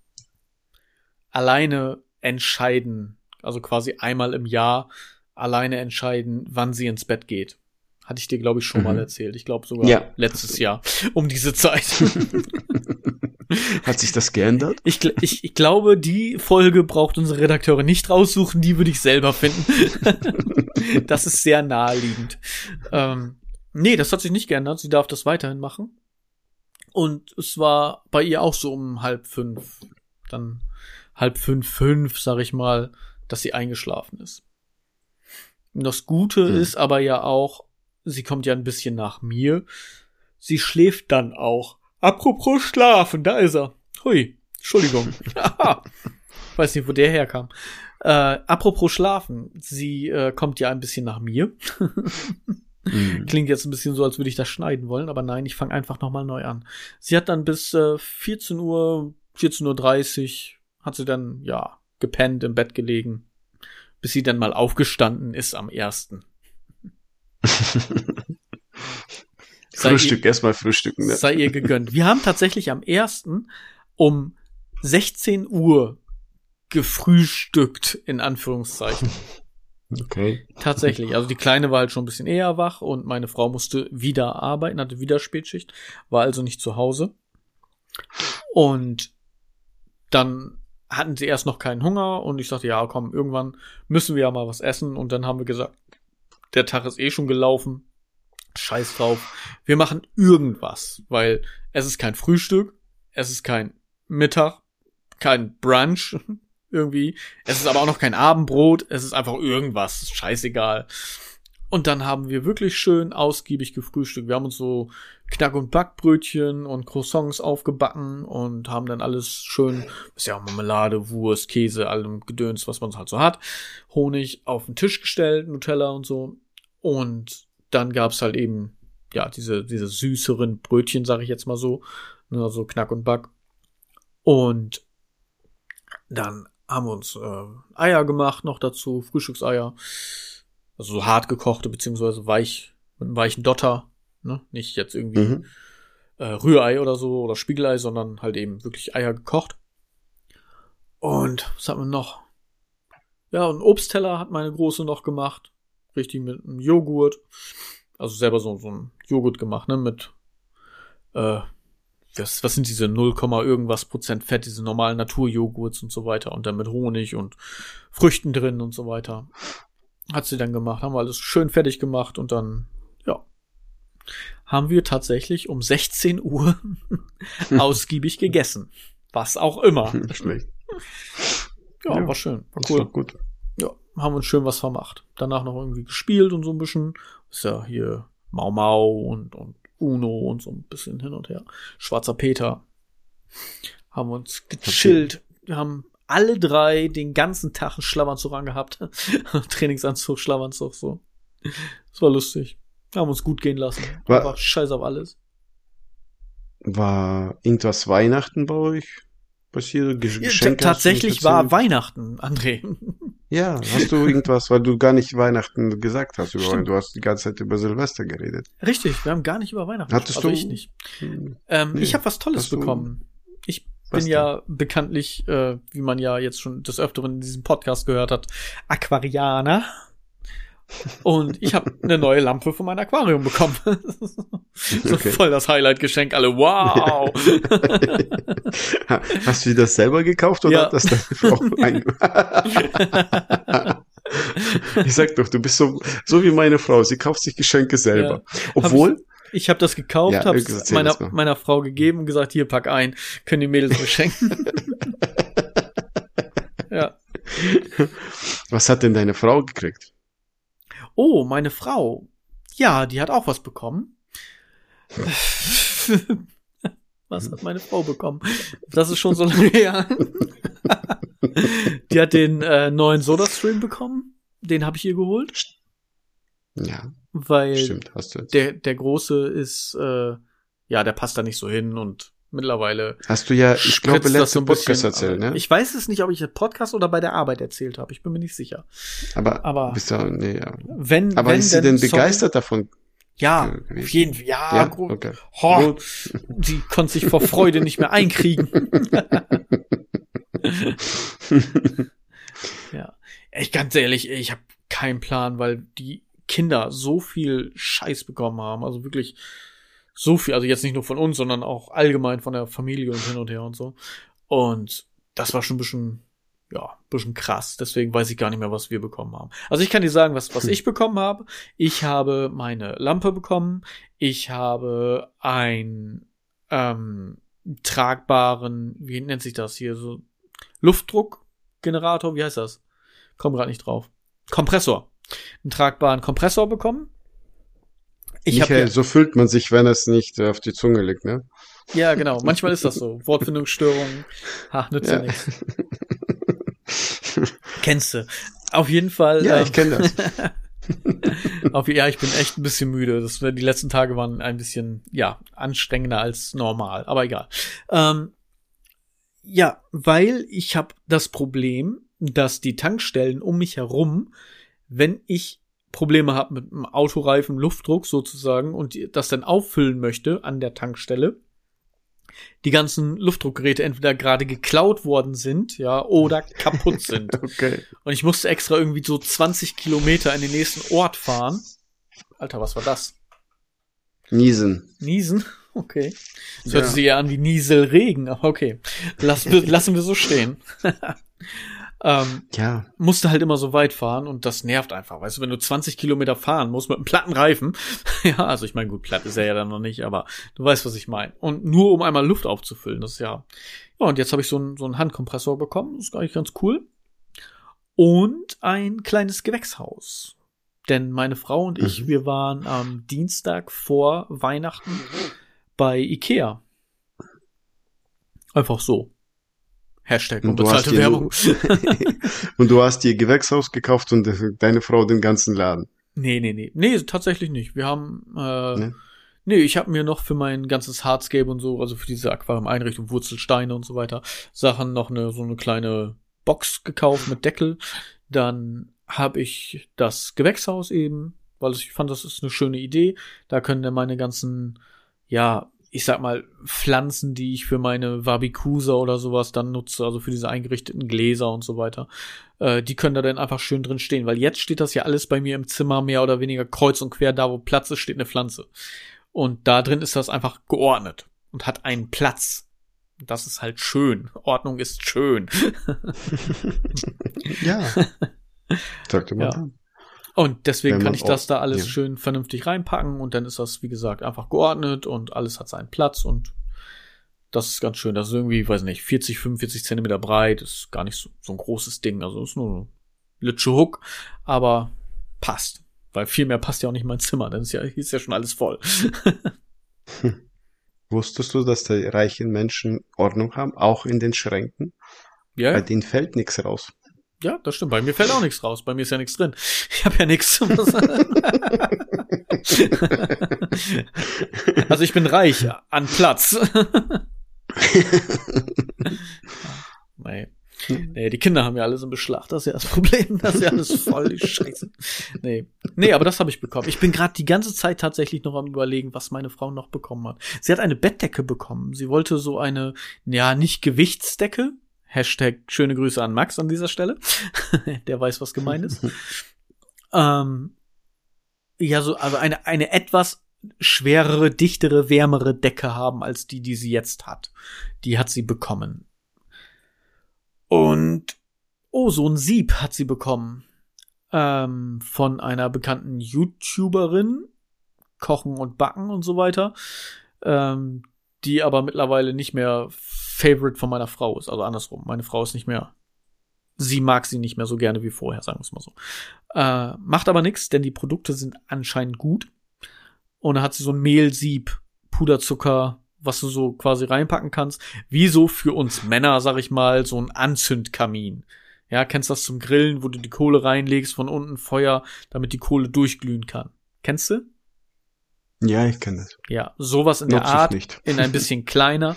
alleine entscheiden, also quasi einmal im Jahr alleine entscheiden, wann sie ins Bett geht. Hatte ich dir, glaube ich, schon Mhm. mal erzählt. Ich glaube sogar Ja. letztes Jahr (laughs) um diese Zeit. (laughs) Hat sich das geändert? Ich, ich, ich glaube, die Folge braucht unsere Redakteure nicht raussuchen, die würde ich selber finden. (laughs) das ist sehr naheliegend. Ähm, nee, das hat sich nicht geändert. Sie darf das weiterhin machen. Und es war bei ihr auch so um halb fünf, dann halb fünf, fünf, sag ich mal, dass sie eingeschlafen ist. Und das Gute Hm. ist aber ja auch, sie kommt ja ein bisschen nach mir. Sie schläft dann auch. Apropos schlafen, da ist er. Hui, Entschuldigung. (laughs) Weiß nicht, wo der herkam. Äh, apropos schlafen, sie äh, kommt ja ein bisschen nach mir. (laughs) Hm. (laughs) Klingt jetzt ein bisschen so, als würde ich das schneiden wollen, aber nein, ich fange einfach nochmal neu an. Sie hat dann bis äh, 14 Uhr, 14.30 Uhr, hat sie dann, ja, gepennt, im Bett gelegen, bis sie dann mal aufgestanden ist am ersten. (laughs) Frühstück, erstmal frühstücken. Ne? Sei ihr gegönnt. Wir haben tatsächlich am ersten um 16 Uhr gefrühstückt, in Anführungszeichen. (laughs) Okay. Tatsächlich. Also die Kleine war halt schon ein bisschen eher wach und meine Frau musste wieder arbeiten, hatte wieder Spätschicht, war also nicht zu Hause. Und dann hatten sie erst noch keinen Hunger und ich sagte, ja, komm, irgendwann müssen wir ja mal was essen. Und dann haben wir gesagt, der Tag ist eh schon gelaufen. Scheiß drauf. Wir machen irgendwas, weil es ist kein Frühstück, es ist kein Mittag, kein Brunch irgendwie. Es ist aber auch noch kein Abendbrot, es ist einfach irgendwas, scheißegal. Und dann haben wir wirklich schön ausgiebig gefrühstückt. Wir haben uns so Knack- und Backbrötchen und Croissants aufgebacken und haben dann alles schön, ist ja auch Marmelade, Wurst, Käse, allem Gedöns, was man halt so hat, Honig auf den Tisch gestellt, Nutella und so. Und dann gab's halt eben, ja, diese, diese süßeren Brötchen, sag ich jetzt mal so, ne, so Knack und Back. Und dann haben wir uns äh, Eier gemacht noch dazu, Frühstückseier also so hart gekochte, beziehungsweise weich, mit einem weichen Dotter, ne? Nicht jetzt irgendwie mhm. äh, Rührei oder so oder Spiegelei, sondern halt eben wirklich Eier gekocht. Und was hat man noch? Ja, und Obstteller hat meine Große noch gemacht. Richtig mit einem Joghurt. Also selber so, so ein Joghurt gemacht, ne? Mit, äh, was, was sind diese 0, irgendwas Prozent Fett, diese normalen Naturjoghurts und so weiter. Und dann mit Honig und Früchten drin und so weiter. Hat sie dann gemacht, haben wir alles schön fertig gemacht und dann, ja, haben wir tatsächlich um 16 Uhr (laughs) ausgiebig gegessen. Was auch immer. (laughs) Schlecht. Ja, ja, war schön. War cool. War gut. Ja, haben uns schön was vermacht. Danach noch irgendwie gespielt und so ein bisschen. Ist ja hier Mau Mau und, und Uno und so ein bisschen hin und her. Schwarzer Peter. Haben uns gechillt. Wir haben alle drei den ganzen Tag einen Schlafanzug angehabt. (laughs) Trainingsanzug, Schlafanzug, so. Das war lustig. Wir haben uns gut gehen lassen. War, Einfach scheiß auf alles. War irgendwas Weihnachten bei euch passiert? Geschenke ja, tatsächlich war Weihnachten, André. (laughs) Ja, hast du irgendwas, weil du gar nicht Weihnachten gesagt hast. Über, du hast die ganze Zeit über Silvester geredet. Richtig, wir haben gar nicht über Weihnachten Hattest also du? ich nicht. Ähm, nee, ich habe was Tolles bekommen. Ich bin denn? ja bekanntlich, äh, wie man ja jetzt schon des Öfteren in diesem Podcast gehört hat, Aquarianer. Und ich habe eine neue Lampe von meinem Aquarium bekommen. (laughs) so okay. voll das Highlight-Geschenk, alle wow. (laughs) Hast du dir das selber gekauft oder ja. hat das deine Frau (laughs) Ich sag doch, du bist so, so wie meine Frau. Sie kauft sich Geschenke selber. Ja. Obwohl, ich habe das gekauft, ja, habe es meiner, meiner Frau gegeben und gesagt, hier, pack ein, können die Mädels beschenken. ja. Was hat denn deine Frau gekriegt? Oh, meine Frau. Ja, die hat auch was bekommen. (laughs) was hat meine Frau bekommen? Das ist schon so lange her. (laughs) die hat den äh, neuen Soda-Stream bekommen. Den habe ich ihr geholt. Ja. Weil Stimmt, hast du jetzt. der, der große ist, äh, ja, der passt da nicht so hin und mittlerweile. Hast du ja, ich glaube, letzte Podcast bisschen, erzählt, ne? Ich weiß es nicht, ob ich das Podcast oder bei der Arbeit erzählt habe. Ich bin mir nicht sicher. Aber, aber bist du, nee, ja. Wenn, aber wenn, ist sie denn begeistert sorry, davon? Ja, gewesen? auf jeden Fall. Ja, ja? gut. Okay. Ho, die konnte sich vor Freude nicht mehr einkriegen. (laughs) ja. Ich ganz ehrlich, ich habe keinen Plan, weil die Kinder so viel Scheiß bekommen haben. Also wirklich so viel. Also jetzt nicht nur von uns, sondern auch allgemein von der Familie und hin und her und so. Und das war schon ein bisschen, ja, ein bisschen krass. Deswegen weiß ich gar nicht mehr, was wir bekommen haben. Also ich kann dir sagen, was, was ich bekommen habe. Ich habe meine Lampe bekommen. Ich habe ein ähm, tragbaren, wie nennt sich das hier, so Luftdruckgenerator, wie heißt das? Komm gerade nicht drauf. Kompressor einen tragbaren Kompressor bekommen. Ich Michael, ja, so fühlt man sich, wenn es nicht auf die Zunge liegt, ne? Ja, genau. Manchmal ist das so. Wortfindungsstörungen. Ach, nützt ja, ja nichts. Kennst du. Auf jeden Fall. Ja, ähm, ich kenne das. (laughs) auf, ja, ich bin echt ein bisschen müde. Das, die letzten Tage waren ein bisschen, ja, anstrengender als normal. Aber egal. Ähm, ja, weil ich habe das Problem, dass die Tankstellen um mich herum wenn ich Probleme habe mit einem Autoreifen, Luftdruck sozusagen und das dann auffüllen möchte an der Tankstelle, die ganzen Luftdruckgeräte entweder gerade geklaut worden sind, ja, oder (laughs) kaputt sind. okay. Und ich musste extra irgendwie so 20 Kilometer in den nächsten Ort fahren. Alter, was war das? Niesen. Niesen? (laughs) Okay. Das ja. hört sich eher an wie Nieselregen, aber okay. Lass, lassen wir so stehen. (laughs) Ähm, ja. Musste halt immer so weit fahren und das nervt einfach. Weißt du, wenn du 20 Kilometer fahren musst mit einem platten Reifen, (laughs) ja, also ich meine, gut, platt ist er ja dann noch nicht, aber du weißt, was ich meine. Und nur um einmal Luft aufzufüllen, das ist ja. Ja, und jetzt habe ich so einen, so einen Handkompressor bekommen, das ist eigentlich ganz cool. Und ein kleines Gewächshaus. Denn meine Frau und ich, Mhm. wir waren am Dienstag vor Weihnachten bei Ikea. Einfach so. Hashtag Und du hast unbezahlte dir Werbung. (laughs) und du hast dir Gewächshaus gekauft und deine Frau den ganzen Laden. Nee, nee, nee. Nee, tatsächlich nicht. Wir haben, äh, Ne? nee, ich habe mir noch für mein ganzes Hardscape und so, also für diese Aquarium-Einrichtung, Wurzelsteine und so weiter, Sachen noch eine, so eine kleine Box gekauft mit Deckel. Dann habe ich das Gewächshaus eben, weil ich fand, das ist eine schöne Idee. Da können dann meine ganzen, ja, ich sag mal, Pflanzen, die ich für meine Wabikusa oder sowas dann nutze, also für diese eingerichteten Gläser und so weiter, äh, die können da dann einfach schön drin stehen, weil jetzt steht das ja alles bei mir im Zimmer mehr oder weniger kreuz und quer, da wo Platz ist, steht eine Pflanze. Und da drin ist das einfach geordnet und hat einen Platz. Das ist halt schön. Ordnung ist schön. (laughs) Ja. (laughs) Sagte man Ja. Und deswegen kann ich das da alles ja. schön vernünftig reinpacken und dann ist das, wie gesagt, einfach geordnet und alles hat seinen Platz und das ist ganz schön. Das ist irgendwie, weiß nicht, 40, 45 Zentimeter breit, ist gar nicht so, so ein großes Ding. Also ist nur ein Litsche Hook, aber passt. Weil viel mehr passt ja auch nicht in mein Zimmer, dann ist ja, ist ja schon alles voll. (laughs) Wusstest du, dass die reichen Menschen Ordnung haben, auch in den Schränken? Ja, Bei denen fällt nichts raus. Ja, das stimmt. Bei mir fällt auch nichts raus. Bei mir ist ja nichts drin. Ich habe ja nichts. also ich bin reich an Platz. (laughs) nee. Nee, die Kinder haben ja alles im Beschlag. Das ist ja das Problem. Das ist ja alles voll Scheiße. Nee. Nee, aber das habe ich bekommen. Ich bin gerade die ganze Zeit tatsächlich noch am überlegen, was meine Frau noch bekommen hat. Sie hat eine Bettdecke bekommen. Sie wollte so eine, ja, nicht Gewichtsdecke. Hashtag schöne Grüße an Max an dieser Stelle. (laughs) Der weiß, was gemeint ist. (laughs) ähm, ja, so, also eine, eine etwas schwerere, dichtere, wärmere Decke haben als die, die sie jetzt hat. Die hat sie bekommen. Und oh, so ein Sieb hat sie bekommen. Ähm, von einer bekannten YouTuberin. Kochen und Backen und so weiter. Ähm, die aber mittlerweile nicht mehr Favorite von meiner Frau ist. Also andersrum. Meine Frau ist nicht mehr. Sie mag sie nicht mehr so gerne wie vorher, sagen wir es mal so. Äh, macht aber nichts, denn die Produkte sind anscheinend gut. Und da hat sie so ein Mehlsieb, Puderzucker, was du so quasi reinpacken kannst. Wie so für uns Männer, sag ich mal, so ein Anzündkamin. Ja, kennst du das zum Grillen, wo du die Kohle reinlegst, von unten Feuer, damit die Kohle durchglühen kann. Kennst du? Ja, ich kenne das. Ja, sowas in der Nutze ich Art, nicht. in ein bisschen (laughs) kleiner.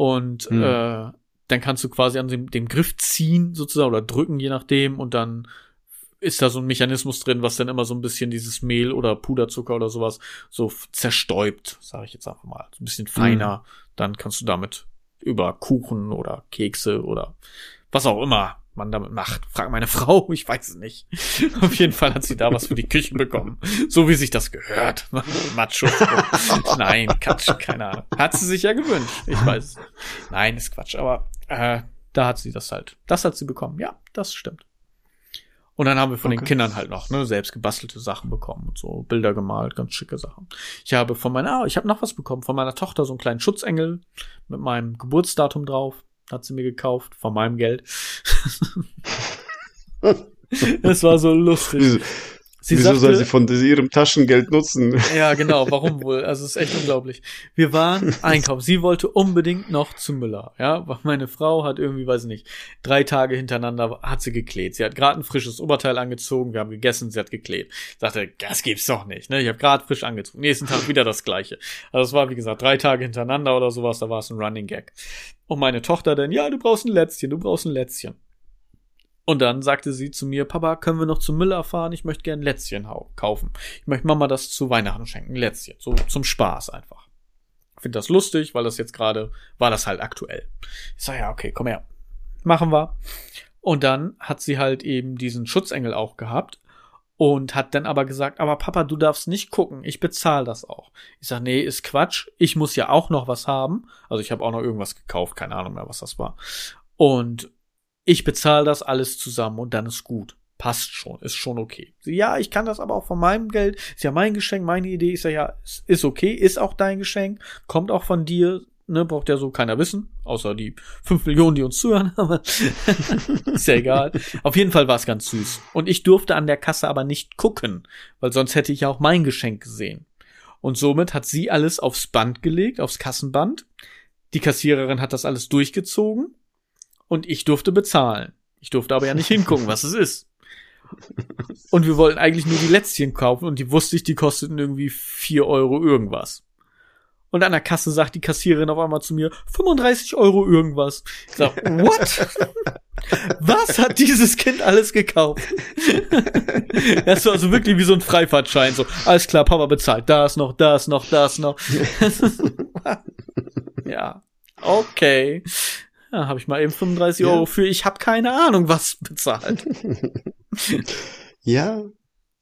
Und Hm. äh, dann kannst du quasi an dem, dem Griff ziehen, sozusagen, oder drücken, je nachdem, und dann ist da so ein Mechanismus drin, was dann immer so ein bisschen dieses Mehl oder Puderzucker oder sowas so zerstäubt, sage ich jetzt einfach mal. So ein bisschen feiner. Dann kannst du damit über Kuchen oder Kekse oder was auch immer man damit macht. Frag meine Frau, (laughs) ich weiß es nicht. (laughs) Auf jeden Fall hat sie da was für die Küche bekommen. So wie sich das gehört. (laughs) Macho. Nein, Quatsch, keine Ahnung. Hat sie sich ja gewünscht. Ich weiß. Nein, ist Quatsch, aber äh, da hat sie das halt. Das hat sie bekommen. Ja, das stimmt. Und dann haben wir von den Okay. Kindern halt noch ne, selbst gebastelte Sachen bekommen und so Bilder gemalt, ganz schicke Sachen. Ich habe von meiner, ah, ich habe noch was bekommen von meiner Tochter so einen kleinen Schutzengel mit meinem Geburtsdatum drauf. Hat sie mir gekauft von meinem Geld. (laughs) das war so lustig. Wieso, Sie wieso soll sagte- sie von ihrem Taschengeld nutzen? (laughs) ja, genau. Warum wohl? Also es ist echt unglaublich. Wir waren (laughs) einkaufen. Sie wollte unbedingt noch zu Müller. Ja, weil meine Frau hat irgendwie, weiß ich nicht, drei Tage hintereinander hat sie geklebt. Sie hat gerade ein frisches Oberteil angezogen. Wir haben gegessen. Sie hat geklebt. Sagte, das gibt's doch nicht. Ne? Ich habe gerade frisch angezogen. Nächsten Tag wieder das Gleiche. Also es war wie gesagt drei Tage hintereinander oder sowas. Da war es ein Running Gag. Und meine Tochter dann, ja, du brauchst ein Lätzchen. Du brauchst ein Lätzchen. Und dann sagte sie zu mir, Papa, können wir noch zu Müller fahren? Ich möchte gern Lätzchen kaufen. Ich möchte Mama das zu Weihnachten schenken. Lätzchen. So zum Spaß einfach. Finde das lustig, weil das jetzt gerade, war das halt aktuell. Ich sag, ja, okay, komm her. Machen wir. Und dann hat sie halt eben diesen Schutzengel auch gehabt und hat dann aber gesagt, aber Papa, du darfst nicht gucken, ich bezahle das auch. Ich sag, nee, ist Quatsch, ich muss ja auch noch was haben. Also ich habe auch noch irgendwas gekauft, keine Ahnung mehr, was das war. Und ich bezahle das alles zusammen und dann ist gut. Passt schon, ist schon okay. Ja, ich kann das aber auch von meinem Geld. Ist ja mein Geschenk, meine Idee. Sag, ja, es ist okay, ist auch dein Geschenk, kommt auch von dir. ne, braucht ja so keiner wissen, außer die fünf Millionen, die uns zuhören, (laughs) aber (laughs) ist ja egal. Auf jeden Fall war es ganz süß. Und ich durfte an der Kasse aber nicht gucken, weil sonst hätte ich ja auch mein Geschenk gesehen. Und somit hat sie alles aufs Band gelegt, aufs Kassenband. Die Kassiererin hat das alles durchgezogen und ich durfte bezahlen. Ich durfte aber ja nicht hingucken, was es ist. (laughs) Und wir wollten eigentlich nur die Lätzchen kaufen und die wusste ich, die kosteten irgendwie vier Euro irgendwas. Und an der Kasse sagt die Kassiererin auf einmal zu mir, 35 Euro irgendwas. Ich sag, (laughs) what? Was hat dieses Kind alles gekauft? (laughs) das war also wirklich wie so ein Freifahrtschein. So, alles klar, Papa bezahlt. Das noch, das noch, das noch. ja, okay. Ja, habe ich mal eben 35 ja. Euro für, ich habe keine Ahnung, was bezahlt. (laughs) ja,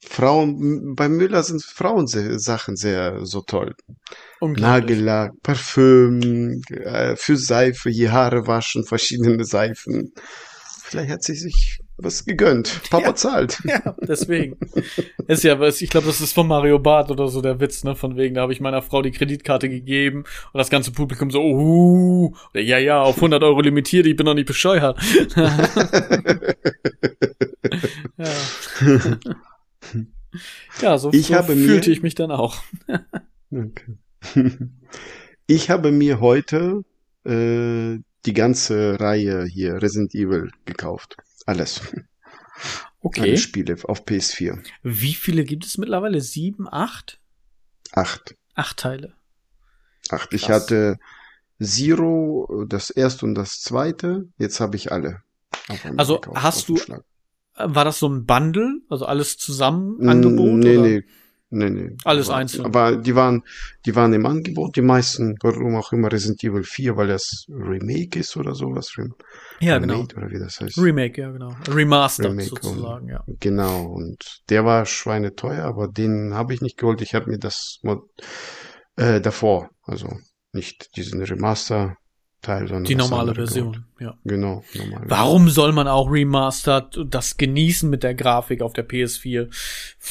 Frauen, bei Müller sind Frauensachen sehr so toll. Nagellack, Parfüm, äh, für Seife, die Haare waschen, verschiedene Seifen. Vielleicht hat sie sich was gegönnt. Papa ja, zahlt. (laughs) Ja, deswegen. ist ja, ich glaube, das ist von Mario Barth oder so der Witz, ne? Von wegen, da habe ich meiner Frau die Kreditkarte gegeben und das ganze Publikum so, uh, oder, ja, ja, auf 100 Euro limitiert, ich bin doch nicht bescheuert. (laughs) ja. ja, so, ich so fühlte ich mich dann auch. okay. (laughs) ich habe mir heute äh, die ganze Reihe hier Resident Evil gekauft. Alles. Okay. Alle Spiele auf PS4. Wie viele gibt es mittlerweile? Sieben, acht? Acht. Acht Teile. Acht. Krass. Ich hatte Zero, das erste und das zweite. Jetzt habe ich alle. Also hast du, war das so ein Bundle? Also alles zusammen Angebot? Nee, oder? nee. Nee, nee. Alles aber, einzeln. Aber die waren, die waren im Angebot, die meisten, warum auch immer Resident Evil 4, weil das Remake ist oder sowas. Rem ja, genau. Oder wie das heißt. Remake, ja, genau. Remastered Remake sozusagen, und, ja. Genau, und der war schweineteuer, aber den habe ich nicht geholt. Ich habe mir das äh, davor, also nicht diesen Remaster Teil, sondern die normale Version, ja. Genau. Normale Warum soll man auch Remastered das genießen mit der Grafik auf der PS4,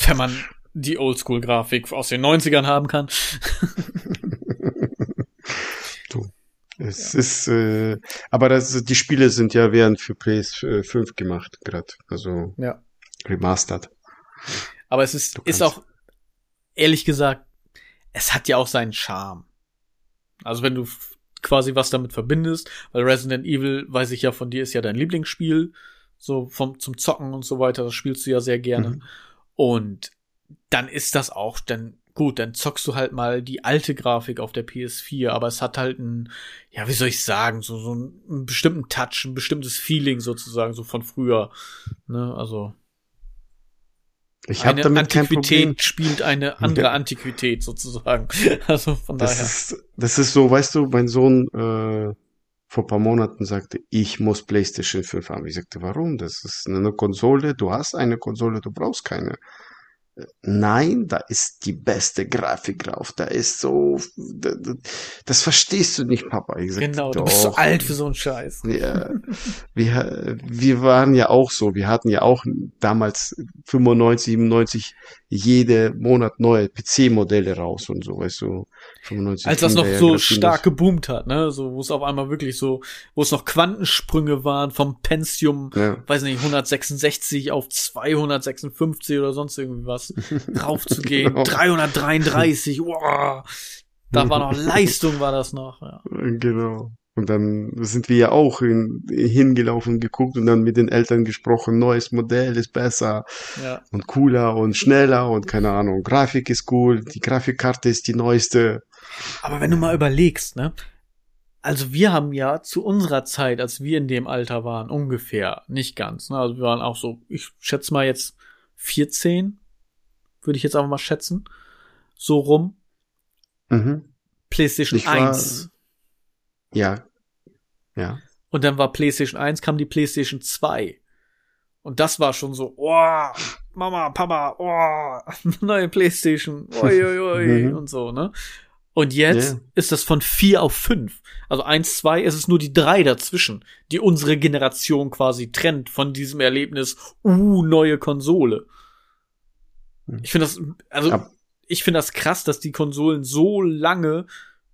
wenn man die Oldschool-Grafik aus den 90ern haben kann. (laughs) du. Es ja. ist, äh, aber das, die Spiele sind ja während für PS5 gemacht, gerade. Also ja. remastered. Aber es ist, ist auch, ehrlich gesagt, es hat ja auch seinen Charme. Also wenn du quasi was damit verbindest, weil Resident Evil, weiß ich ja von dir, ist ja dein Lieblingsspiel, so vom, zum Zocken und so weiter, das spielst du ja sehr gerne. Mhm. Und dann ist das auch, dann gut, dann zockst du halt mal die alte Grafik auf der PS4, aber es hat halt ein, ja, wie soll ich sagen, so, so einen bestimmten Touch, ein bestimmtes Feeling sozusagen, so von früher. Ne, also. Ich eine damit Antiquität spielt eine andere Antiquität sozusagen. (laughs) Also von das daher. Ist, das ist so, weißt du, mein Sohn äh, vor paar Monaten sagte, ich muss PlayStation 5 haben. Ich sagte, warum? Das ist eine Konsole, du hast eine Konsole, du brauchst keine. Nein, da ist die beste Grafik drauf. Da ist so, das verstehst du nicht, Papa. Ich sag, genau, du bist so alt für so einen Scheiß. Ja, wir, wir waren ja auch so. Wir hatten ja auch damals 95, 97 jede Monat neue PC-Modelle raus und so, weißt du. 95, Als das noch so stark geboomt hat, ne, so, wo es auf einmal wirklich so, wo es noch Quantensprünge waren vom Pentium, ja. weiß nicht, 166 auf 256 oder sonst irgendwie was, (laughs) draufzugehen, genau. 333, wow, da war noch (laughs) Leistung, war das noch, ja. Genau. Und dann sind wir ja auch hin, hingelaufen, geguckt und dann mit den Eltern gesprochen, neues Modell ist besser ja. und cooler und schneller und keine Ahnung, Grafik ist cool, die Grafikkarte ist die neueste. Aber wenn du mal überlegst, ne? Also wir haben ja zu unserer Zeit, als wir in dem Alter waren, ungefähr, nicht ganz, ne? Also wir waren auch so, ich schätze mal jetzt 14, würde ich jetzt einfach mal schätzen, so rum. Mhm. PlayStation ich 1 ja. Ja. Und dann war PlayStation 1, kam die PlayStation 2. Und das war schon so, oh, Mama, Papa, oh, (laughs) neue PlayStation, oi, oi, oi, (laughs) mhm. und so, ne? Und jetzt yeah. ist das von 4 auf 5. Also 1, 2 ist es nur die 3 dazwischen, die unsere Generation quasi trennt von diesem Erlebnis, uh, neue Konsole. Mhm. Ich finde das, also, ich finde das krass, dass die Konsolen so lange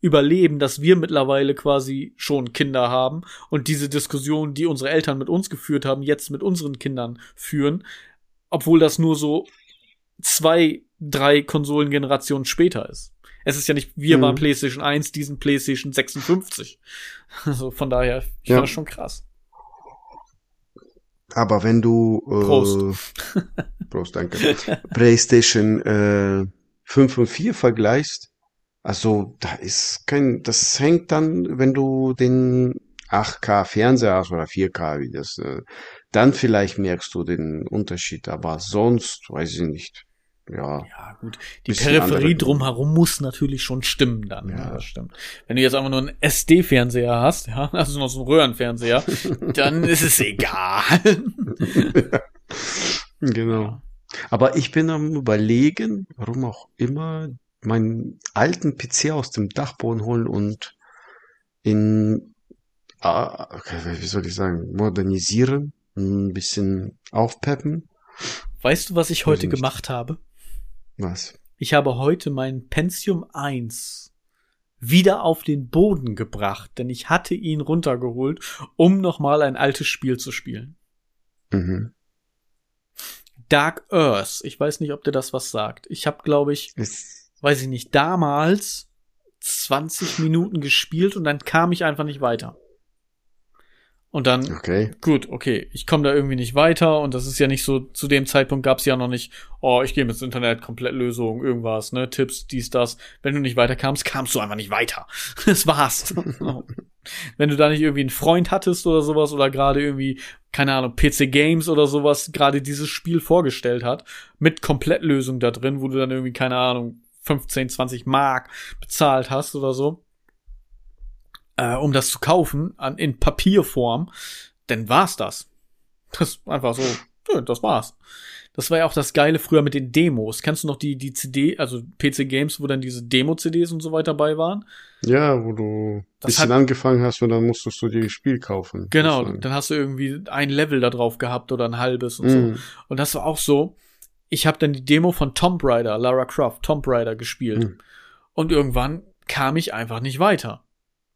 überleben, dass wir mittlerweile quasi schon Kinder haben und diese Diskussion, die unsere Eltern mit uns geführt haben, jetzt mit unseren Kindern führen, obwohl das nur so zwei, drei Konsolengenerationen später ist. Es ist ja nicht, wir mhm. waren PlayStation 1, diesen PlayStation 56. (laughs) Also von daher, ich ja. fand das schon krass. Aber wenn du äh, Prost, Prost danke. PlayStation äh, 5 und 4 vergleichst, also da ist kein, das hängt dann, wenn du den 8K Fernseher hast oder 4K, wie das, äh, dann vielleicht merkst du den Unterschied, aber sonst weiß ich nicht. Ja, ja gut. Die Peripherie drumherum muss natürlich schon stimmen dann. Ja. ja. das stimmt. Wenn du jetzt einfach nur einen SD-Fernseher hast, ja, (laughs) also noch so einen Röhrenfernseher, (laughs) dann ist es egal. (laughs) ja. Genau. Aber ich bin am überlegen, warum auch immer, meinen alten PC aus dem Dachboden holen und in, ah, wie soll ich sagen, modernisieren, ein bisschen aufpeppen. Weißt du, was ich heute gemacht habe? Was? Ich habe heute mein Pentium 1 wieder auf den Boden gebracht, denn ich hatte ihn runtergeholt, um nochmal ein altes Spiel zu spielen. Mhm. Dark Earth. Ich weiß nicht, ob dir das was sagt. Ich habe, glaube ich, ist weiß ich nicht, damals 20 Minuten gespielt und dann kam ich einfach nicht weiter. Und dann, okay. gut, okay, ich komme da irgendwie nicht weiter und das ist ja nicht so, zu dem Zeitpunkt gab es ja noch nicht, oh, ich gehe ins Internet, Komplettlösung, irgendwas, ne, Tipps, dies, das. Wenn du nicht weiterkamst, kamst du einfach nicht weiter. (laughs) Das war's. (laughs) Wenn du da nicht irgendwie einen Freund hattest oder sowas oder gerade irgendwie, keine Ahnung, PC Games oder sowas, gerade dieses Spiel vorgestellt hat, mit Komplettlösung da drin, wo du dann irgendwie, keine Ahnung, 15, 20 Mark bezahlt hast oder so, äh, um das zu kaufen, an, in Papierform, dann war's das. Das einfach so, ja, das war's. Das war ja auch das Geile früher mit den Demos. Kennst du noch die, die CD, also PC Games, wo dann diese Demo-CDs und so weiter bei waren? Ja, wo du das bisschen hat, angefangen hast und dann musstest du dir das Spiel kaufen. Genau, dann hast du irgendwie ein Level da drauf gehabt oder ein halbes und mm. so. Mhm. Und das war auch so, ich habe dann die Demo von Tomb Raider, Lara Croft, Tomb Raider gespielt. Mhm. Und irgendwann kam ich einfach nicht weiter.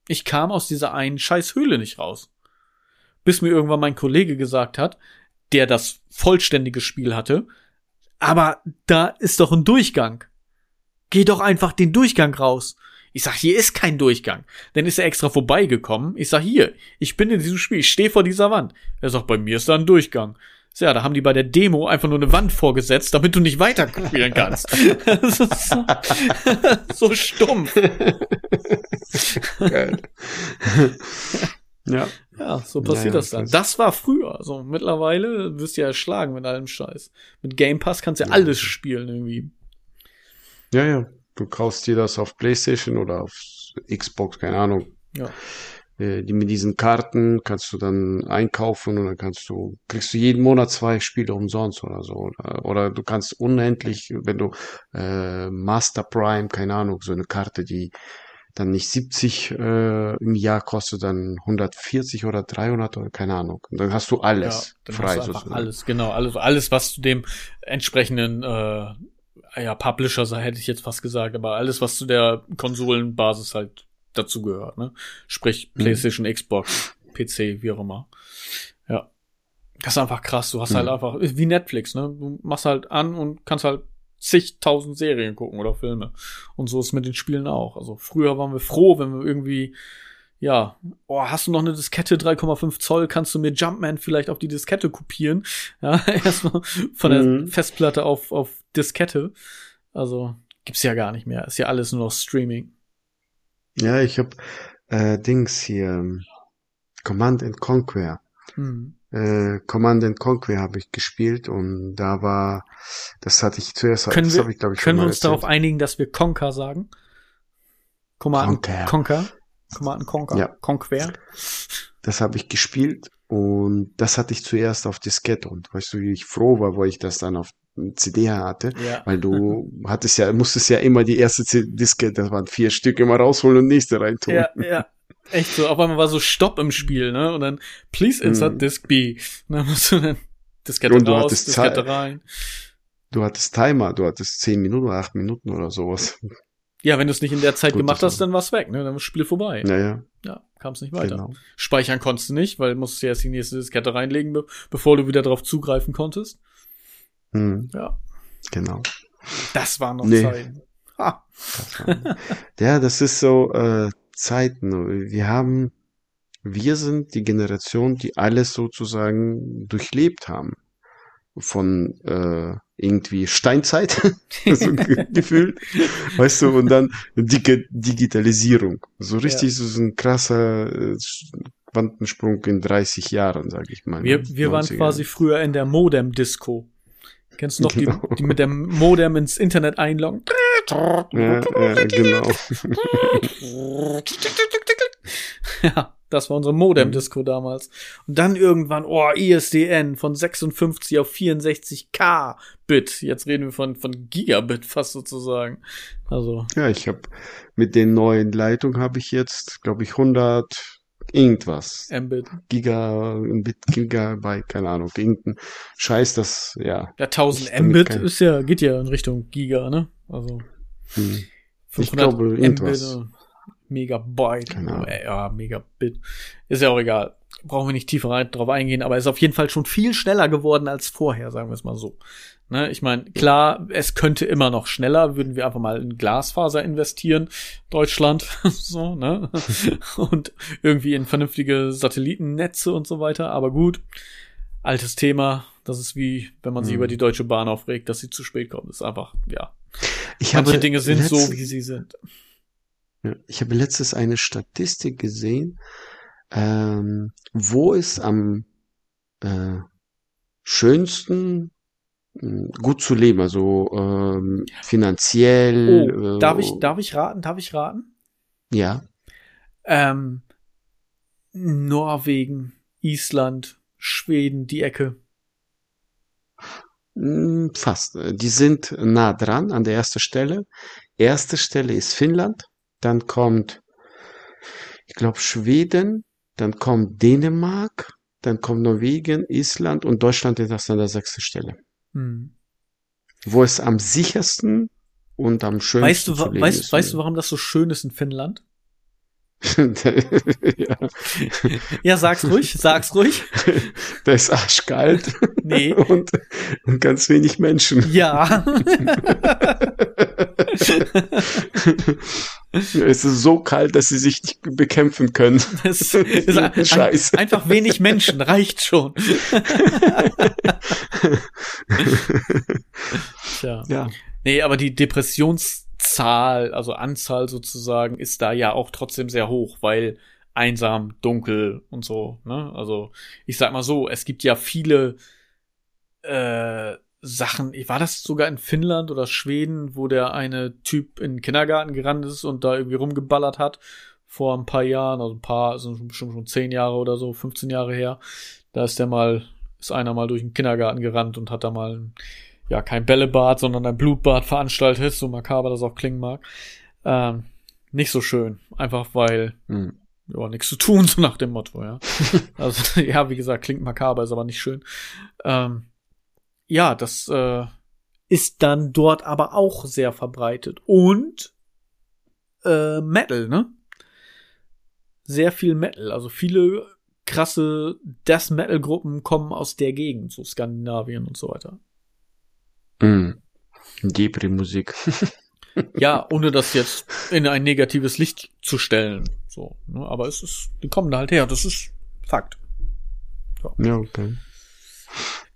Ich kam aus dieser einen scheiß Höhle nicht raus. Bis mir irgendwann mein Kollege gesagt hat, der das vollständige Spiel hatte, aber da ist doch ein Durchgang. Geh doch einfach den Durchgang raus. Ich sag, hier ist kein Durchgang. Dann ist er extra vorbeigekommen. Ich sag, hier, ich bin in diesem Spiel, ich stehe vor dieser Wand. Er sagt, bei mir ist da ein Durchgang. Ja, da haben die bei der Demo einfach nur eine Wand vorgesetzt, damit du nicht weiter spielen kannst. (laughs) das ist so, (laughs) so stumpf. Geil. ja. Ja, so passiert ja, das dann. Das, das war früher. So, mittlerweile wirst du ja erschlagen mit allem Scheiß. Mit Game Pass kannst du ja, ja alles spielen irgendwie. Ja, ja. Du kaufst dir das auf PlayStation oder auf Xbox, keine Ahnung. Ja. Äh, die mit diesen Karten kannst du dann einkaufen und dann kannst du, kriegst du jeden Monat zwei Spiele umsonst oder so. Oder, oder du kannst unendlich, wenn du äh, Master Prime, keine Ahnung, so eine Karte, die dann nicht 70 äh, im Jahr kostet, dann 140 oder 300 oder keine Ahnung. Und dann hast du alles ja, frei. Hast du einfach alles, genau, alles, alles, was zu dem entsprechenden äh, ja, Publisher, hätte ich jetzt fast gesagt, aber alles, was zu der Konsolenbasis halt dazu gehört, ne? Sprich mhm. PlayStation, mhm. Xbox, PC, wie auch immer. Ja. Das ist einfach krass. Du hast halt mhm. halt einfach, wie Netflix, ne? Du machst halt an und kannst halt zigtausend Serien gucken oder Filme. Und so ist es mit den Spielen auch. Also früher waren wir froh, wenn wir irgendwie, ja, oh, hast du noch eine Diskette 3,5 Zoll, kannst du mir Jumpman vielleicht auf die Diskette kopieren? Ja, (laughs) erstmal von der mhm. Festplatte auf, auf Diskette. Also gibt's ja gar nicht mehr. Ist ja alles nur noch Streaming. Ja, ich habe äh, Dings hier Command and Conquer. Hm. Äh, Command and Conquer habe ich gespielt und da war, das hatte ich zuerst, können das wir, ich, ich, Können wir uns erzählt. darauf einigen, dass wir Conquer sagen? Command Conquer. Conquer. Command Conquer. Ja. Conquer. Das habe ich gespielt und das hatte ich zuerst auf Diskette und weißt du, wie ich froh war, wo ich das dann auf CD hatte, ja. weil du (laughs) hattest ja, musstest ja immer die erste Diske, das waren vier Stück, immer rausholen und nächste reintun. Ja, ja. Echt so. Auf einmal war so Stopp im Spiel, ne? Und dann, please insert hm. Disk B. Und (laughs) dann musst du dann Diskette und du raus, Diskette rein. Du hattest Timer, du hattest zehn Minuten oder acht Minuten oder sowas. Ja, wenn du es nicht in der Zeit Gut, gemacht hast, dann war's weg, ne? Dann war das Spiel vorbei. Naja, Ja, kam es nicht weiter. genau. Speichern konntest du nicht, weil musstest ja erst die nächste Diskette reinlegen, be bevor du wieder drauf zugreifen konntest. Hm, Ja, genau. das waren noch Nee. Zeiten. Ha. Das war, ja, das ist so äh, Zeiten. Wir haben, wir sind die Generation, die alles sozusagen durchlebt haben. Von äh, irgendwie Steinzeit, (laughs) so (laughs) ge- gefühlt, weißt du, und dann Dig Digitalisierung. So richtig so ein krasser äh, Quantensprung in 30 Jahren, sag ich mal. Wir, ne? wir waren 90er. quasi früher in der Modem-Disco. Kennst du noch Genau. die, die mit dem Modem ins Internet einloggen? Ja, ja, genau. (laughs) Ja, das war unsere Modem-Disco damals. Und dann irgendwann, oh, ISDN von 56 auf 64K Bit. Jetzt reden wir von, von Gigabit fast sozusagen. Also, Ja, ich habe mit den neuen Leitungen habe ich jetzt, glaube ich, 100 irgendwas. Mbit. Giga, Bit, Gigabyte, keine Ahnung, irgendein Scheiß, das, ja. Ja, 1000 Ich damit Mbit kein- ist ja, geht ja in Richtung Giga, ne? Also, Hm. 500 glaube, Mbit, irgendwas. äh, Megabyte, Keine Ahnung. ja, Megabit. Ist ja auch egal. Brauchen wir nicht tiefer drauf eingehen, aber ist auf jeden Fall schon viel schneller geworden als vorher, sagen wir es mal so. Ne, ich meine, klar, es könnte immer noch schneller, würden wir einfach mal in Glasfaser investieren, Deutschland, (laughs) so, ne? (laughs) Und irgendwie in vernünftige Satellitennetze und so weiter, aber gut. Altes Thema, das ist wie, wenn man sich Hm. über die Deutsche Bahn aufregt, dass sie zu spät kommt. ist einfach, ja. Ich Manche habe Dinge sind so, wie sie sind. Ich habe letztes eine Statistik gesehen, ähm, wo es am äh, schönsten gut zu leben, also ähm, finanziell. Oh, äh, darf ich, darf ich raten? Darf ich raten? Ja, Ähm, Norwegen, Island, Schweden, die Ecke. fast. Die sind nah dran an der ersten Stelle. Erste Stelle ist Finnland, dann kommt, ich glaube, Schweden, dann kommt Dänemark, dann kommt Norwegen, Island und Deutschland ist an der sechsten Stelle. Hm. wo es am sichersten und am schönsten Weißt du, weißt, ist. weißt du, warum das so schön ist in Finnland? (laughs) ja, Ja, sag's ruhig, sag's ruhig. (laughs) da ist arschkalt (laughs) Nee. und, und ganz wenig Menschen. Ja. es ist so kalt, dass sie sich nicht bekämpfen können. Das ist ein, Scheiß. ein, einfach wenig Menschen, reicht schon. (laughs) Tja. Ja, Nee, aber die Depressionszahl, also Anzahl sozusagen, ist da ja auch trotzdem sehr hoch, weil einsam, dunkel und so, ne? Also, ich sag mal so, es gibt ja viele äh, Sachen, war das sogar in Finnland oder Schweden, wo der eine Typ in den Kindergarten gerannt ist und da irgendwie rumgeballert hat vor ein paar Jahren, also ein paar, also bestimmt schon zehn Jahre oder so, 15 Jahre her. Da ist der mal, ist einer mal durch den Kindergarten gerannt und hat da mal ein ja, kein Bällebad, sondern ein Blutbad veranstaltet, so makaber das auch klingen mag. Ähm, nicht so schön. Einfach weil, Hm. ja, nichts zu tun, (laughs) so nach dem Motto, ja. (laughs) also, ja, wie gesagt, klingt makaber, ist aber nicht schön. Ähm, ja, das äh, ist dann dort aber auch sehr verbreitet. Und äh, Metal, ne? Sehr viel Metal. Also viele krasse Death Metal Gruppen kommen aus der Gegend, so Skandinavien und so weiter. Hm. Depri-Musik. (laughs) Ja, (laughs) ohne das jetzt in ein negatives Licht zu stellen. So, ne? Aber es ist, die kommen da halt her. Das ist Fakt. Ja, okay.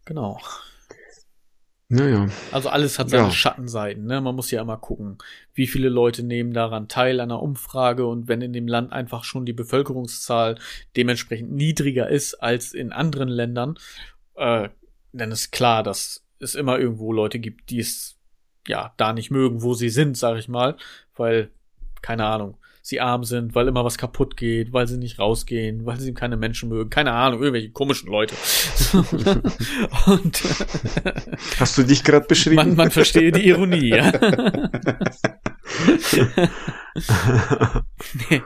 Genau. Naja, Also alles hat seine Ja. Schattenseiten. Ne? Man muss ja immer gucken, wie viele Leute nehmen daran teil an einer Umfrage und wenn in dem Land einfach schon die Bevölkerungszahl dementsprechend niedriger ist als in anderen Ländern, äh, dann ist klar, dass es immer irgendwo Leute gibt, die es ja da nicht mögen, wo sie sind, sag ich mal, weil keine Ahnung, sie arm sind, weil immer was kaputt geht, weil sie nicht rausgehen, weil sie keine Menschen mögen, keine Ahnung, irgendwelche komischen Leute. (laughs) und hast du dich gerade beschrieben? man, man verstehe die Ironie, ja. (laughs) nee.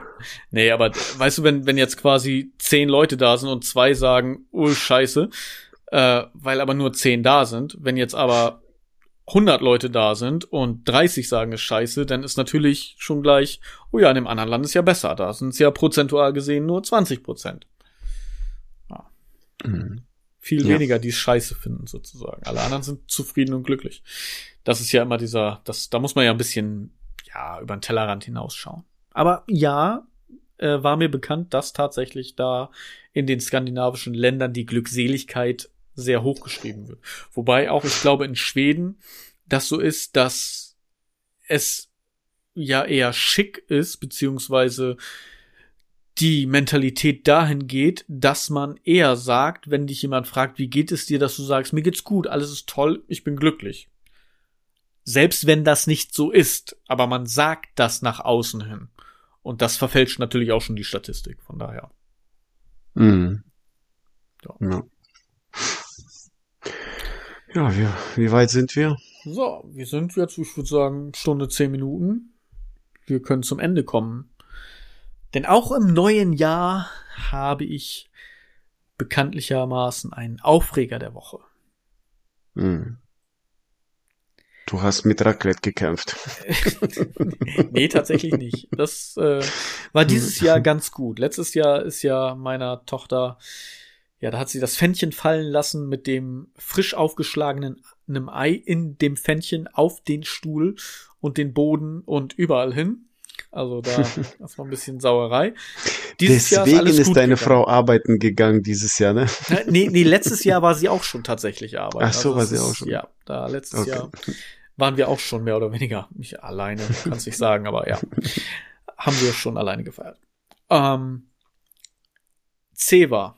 nee, aber weißt du, wenn, wenn jetzt quasi zehn Leute da sind und zwei sagen, oh Scheiße, äh, weil aber nur zehn da sind, wenn jetzt aber 100 Leute da sind und 30 sagen es scheiße, dann ist natürlich schon gleich, oh ja, in dem anderen Land ist ja besser. Da sind es ja prozentual gesehen nur 20 Prozent. Ja. Mhm. Viel ja. weniger, die es scheiße finden, sozusagen. Alle anderen sind zufrieden und glücklich. Das ist ja immer dieser, das, da muss man ja ein bisschen, ja, über den Tellerrand hinausschauen. Aber ja, äh, war mir bekannt, dass tatsächlich da in den skandinavischen Ländern die Glückseligkeit sehr hoch geschrieben wird. Wobei auch, ich glaube, in Schweden das so ist, dass es ja eher schick ist, beziehungsweise die Mentalität dahin geht, dass man eher sagt, wenn dich jemand fragt, wie geht es dir, dass du sagst, mir geht's gut, alles ist toll, ich bin glücklich. Selbst wenn das nicht so ist, aber man sagt das nach außen hin. Und das verfälscht natürlich auch schon die Statistik, von daher. Mhm. Ja. ja. Ja, wir, wie weit sind wir? So, wir sind jetzt, ich würde sagen, Stunde zehn Minuten. Wir können zum Ende kommen. Denn auch im neuen Jahr habe ich bekanntlichermaßen einen Aufreger der Woche. Hm. Du hast mit Raclette gekämpft. (laughs) nee, tatsächlich nicht. Das äh, war dieses Jahr (laughs) ganz gut. Letztes Jahr ist ja meiner Tochter ja, da hat sie das Pfännchen fallen lassen mit dem frisch aufgeschlagenen einem Ei in dem Pfännchen auf den Stuhl und den Boden und überall hin. Also da, (laughs) das war ein bisschen Sauerei. Dieses Deswegen ist, ist deine gegangen. Frau arbeiten gegangen dieses Jahr, ne? Nee, nee, letztes Jahr war sie auch schon tatsächlich arbeiten. Ach so, also war sie auch schon. Ja, da letztes okay. Jahr waren wir auch schon mehr oder weniger, nicht alleine, kannst nicht sagen, aber ja, (laughs) haben wir schon alleine gefeiert. Ähm, Ceva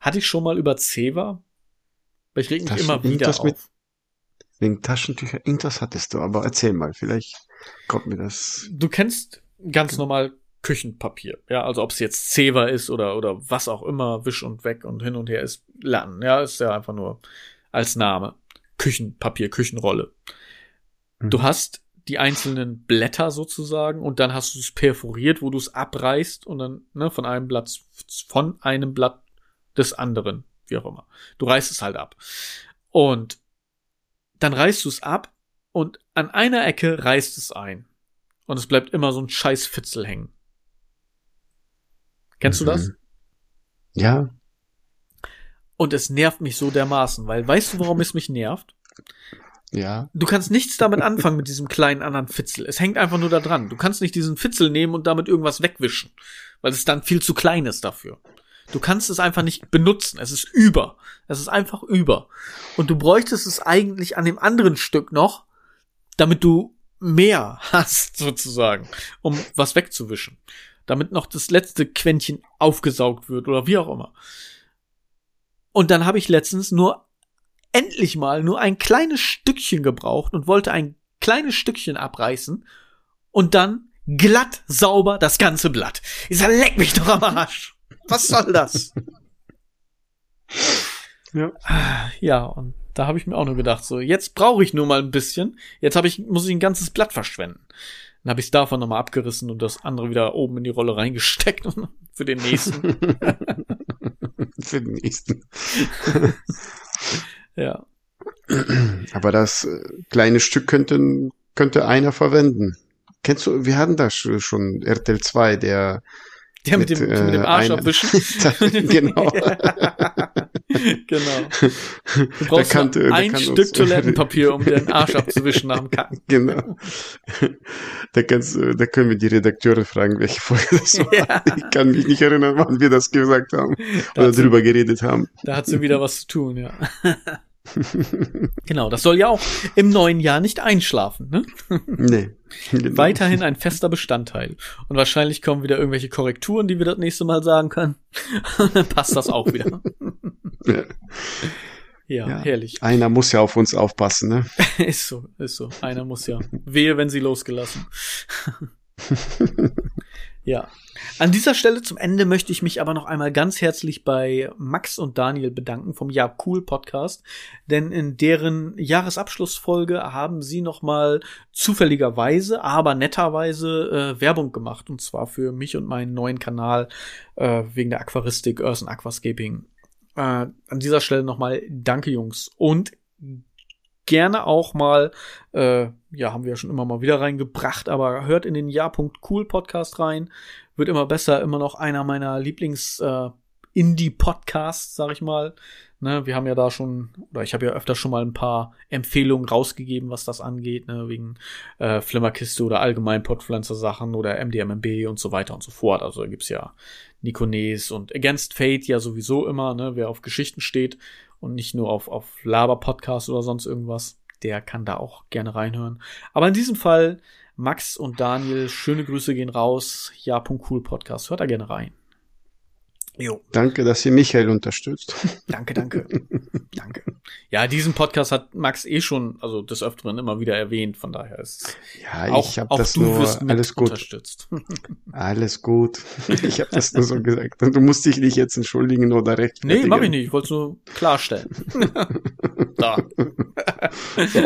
hatte ich schon mal über Ceva? Weil ich reg mich immer wieder auf. Mit, wegen Taschentücher, irgendwas hattest du, aber erzähl mal, vielleicht kommt mir das. Du kennst ganz normal Küchenpapier, ja, also ob es jetzt Ceva ist oder, oder was auch immer, Wisch und Weg und hin und her ist Latten, ja, ist ja einfach nur als Name. Küchenpapier, Küchenrolle. Mhm. Du hast die einzelnen Blätter sozusagen und dann hast du es perforiert, wo du es abreißt und dann ne, von einem Blatt von einem Blatt des anderen, wie auch immer. Du reißt es halt ab. Und dann reißt du es ab und an einer Ecke reißt es ein. Und es bleibt immer so ein scheiß Fitzel hängen. Kennst mhm. du das? Mhm. Ja. Und es nervt mich so dermaßen, weil weißt du, warum es mich nervt? Ja. Du kannst nichts damit anfangen mit diesem kleinen anderen Fitzel. Es hängt einfach nur da dran. Du kannst nicht diesen Fitzel nehmen und damit irgendwas wegwischen, weil es dann viel zu klein ist dafür. Du kannst es einfach nicht benutzen. Es ist über. Es ist einfach über. Und du bräuchtest es eigentlich an dem anderen Stück noch, damit du mehr (laughs) hast, sozusagen, um was wegzuwischen. Damit noch das letzte Quäntchen aufgesaugt wird oder wie auch immer. Und dann habe ich letztens nur endlich mal nur ein kleines Stückchen gebraucht und wollte ein kleines Stückchen abreißen und dann glatt sauber das ganze Blatt. Ich sag, leck mich doch am Arsch. Was soll das? ja. Ja, und da habe ich mir auch nur gedacht, so, jetzt brauche ich nur mal ein bisschen. Jetzt habe ich, muss ich ein ganzes Blatt verschwenden. Dann habe ich es davon nochmal abgerissen und das andere wieder oben in die Rolle reingesteckt (laughs) für den nächsten. (laughs) für den nächsten. ja. Aber das äh, kleine Stück könnte, könnte einer verwenden. Kennst du, wir hatten das schon RTL 2, der der mit, mit, dem, äh, mit dem Arsch abwischen. (laughs) genau. (laughs) genau. Du brauchst kann, ein Stück Toilettenpapier, um den Arsch abzuwischen nach dem Kacken. (laughs) Genau. Da, kannst, da können wir die Redakteure fragen, welche Folge das war. Ja. Ich kann mich nicht erinnern, wann wir das gesagt haben da oder drüber geredet haben. Da hat sie wieder was zu tun, ja. Genau, das soll ja auch im neuen Jahr nicht einschlafen, ne? nee. Weiterhin ein fester Bestandteil. Und wahrscheinlich kommen wieder irgendwelche Korrekturen, die wir das nächste Mal sagen können. (laughs) Dann passt das auch wieder. ja. Ja, ja, herrlich. Einer muss ja auf uns aufpassen, ne? (laughs) ist so, ist so. Einer muss ja. Wehe, wenn sie losgelassen. (laughs) Ja. An dieser Stelle zum Ende möchte ich mich aber noch einmal ganz herzlich bei Max und Daniel bedanken vom Ja Cool Podcast, denn in deren Jahresabschlussfolge haben sie noch mal zufälligerweise, aber netterweise äh, Werbung gemacht und zwar für mich und meinen neuen Kanal äh, wegen der Aquaristik Earth and Aquascaping. Äh, an dieser Stelle noch mal danke Jungs und gerne auch mal, äh, ja, haben wir ja schon immer mal wieder reingebracht, aber hört in den Ja.cool Podcast rein. Wird immer besser, immer noch einer meiner Lieblings äh, sag ich mal. Ne, wir haben ja da schon, oder ich habe ja öfter schon mal ein paar Empfehlungen rausgegeben, was das angeht, ne, wegen äh, Flimmerkiste oder allgemein Podpflanzer-Sachen oder MDMMB und so weiter und so fort. Also da gibt's ja Nikones und Against Fate ja sowieso immer, ne, wer auf Geschichten steht und nicht nur auf, auf Laber-Podcast oder sonst irgendwas, der kann da auch gerne reinhören. Aber in diesem Fall, Max und Daniel, schöne Grüße gehen raus. Ja.cool Podcast, hört da gerne rein. Jo. Danke, dass ihr Michael unterstützt. (laughs) Danke, danke. danke. (laughs) Ja, diesen Podcast hat Max eh schon, also des Öfteren immer wieder erwähnt, von daher ist Ja, auch, ich habe das nur alles gut unterstützt. (laughs) Alles gut. Ich habe das nur so gesagt. Du musst dich nicht jetzt entschuldigen oder recht. Nee, mach ich nicht. Ich wollte es nur klarstellen. da. so.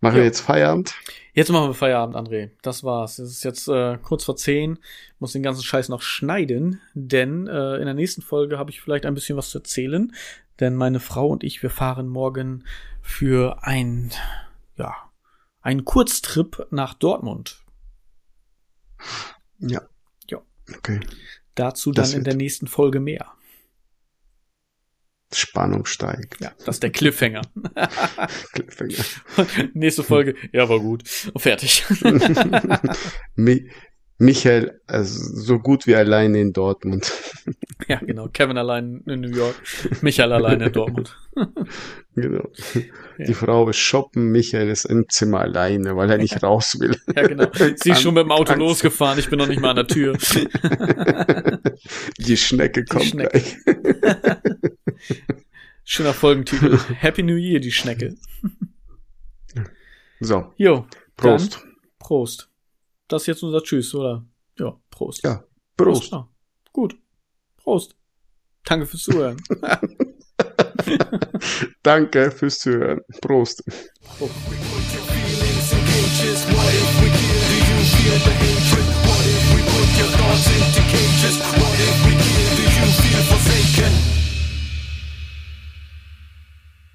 Machen ja. wir jetzt Feierabend? Jetzt machen wir Feierabend, André. Das war's. Es ist jetzt äh, kurz vor zehn. Muss den ganzen Scheiß noch schneiden, denn äh, in der nächsten Folge habe ich vielleicht ein bisschen was zu erzählen. Denn meine Frau und ich, wir fahren morgen für ein, ja, einen Kurztrip nach Dortmund. Ja. Ja. Okay. Dazu dann in der nächsten Folge mehr. Spannung steigt. Ja, das ist der Cliffhanger. (laughs) Cliffhanger. (laughs) Nächste Folge, ja, war gut. Und fertig. (laughs) Michael, also so gut wie alleine in Dortmund. (laughs) ja, genau. Kevin allein in New York, Michael allein in Dortmund. (laughs) genau. Ja. Die Frau ist shoppen, Michael ist im Zimmer alleine, weil er nicht (laughs) raus will. ja, genau. Sie ist schon mit dem Auto losgefahren, ich bin noch nicht mal an der Tür. Die Schnecke kommt Die Schnecke. gleich. Schöner Folgentitel. Happy New Year, die Schnecke. So. Jo. Prost. Prost das ist jetzt unser Tschüss, oder? Ja, Prost. Ja, Prost. Prost ja. Gut. Prost. Danke fürs Zuhören. (laughs) (laughs) Danke fürs Zuhören. Prost. Prost. What if we kill? You feel forsaken?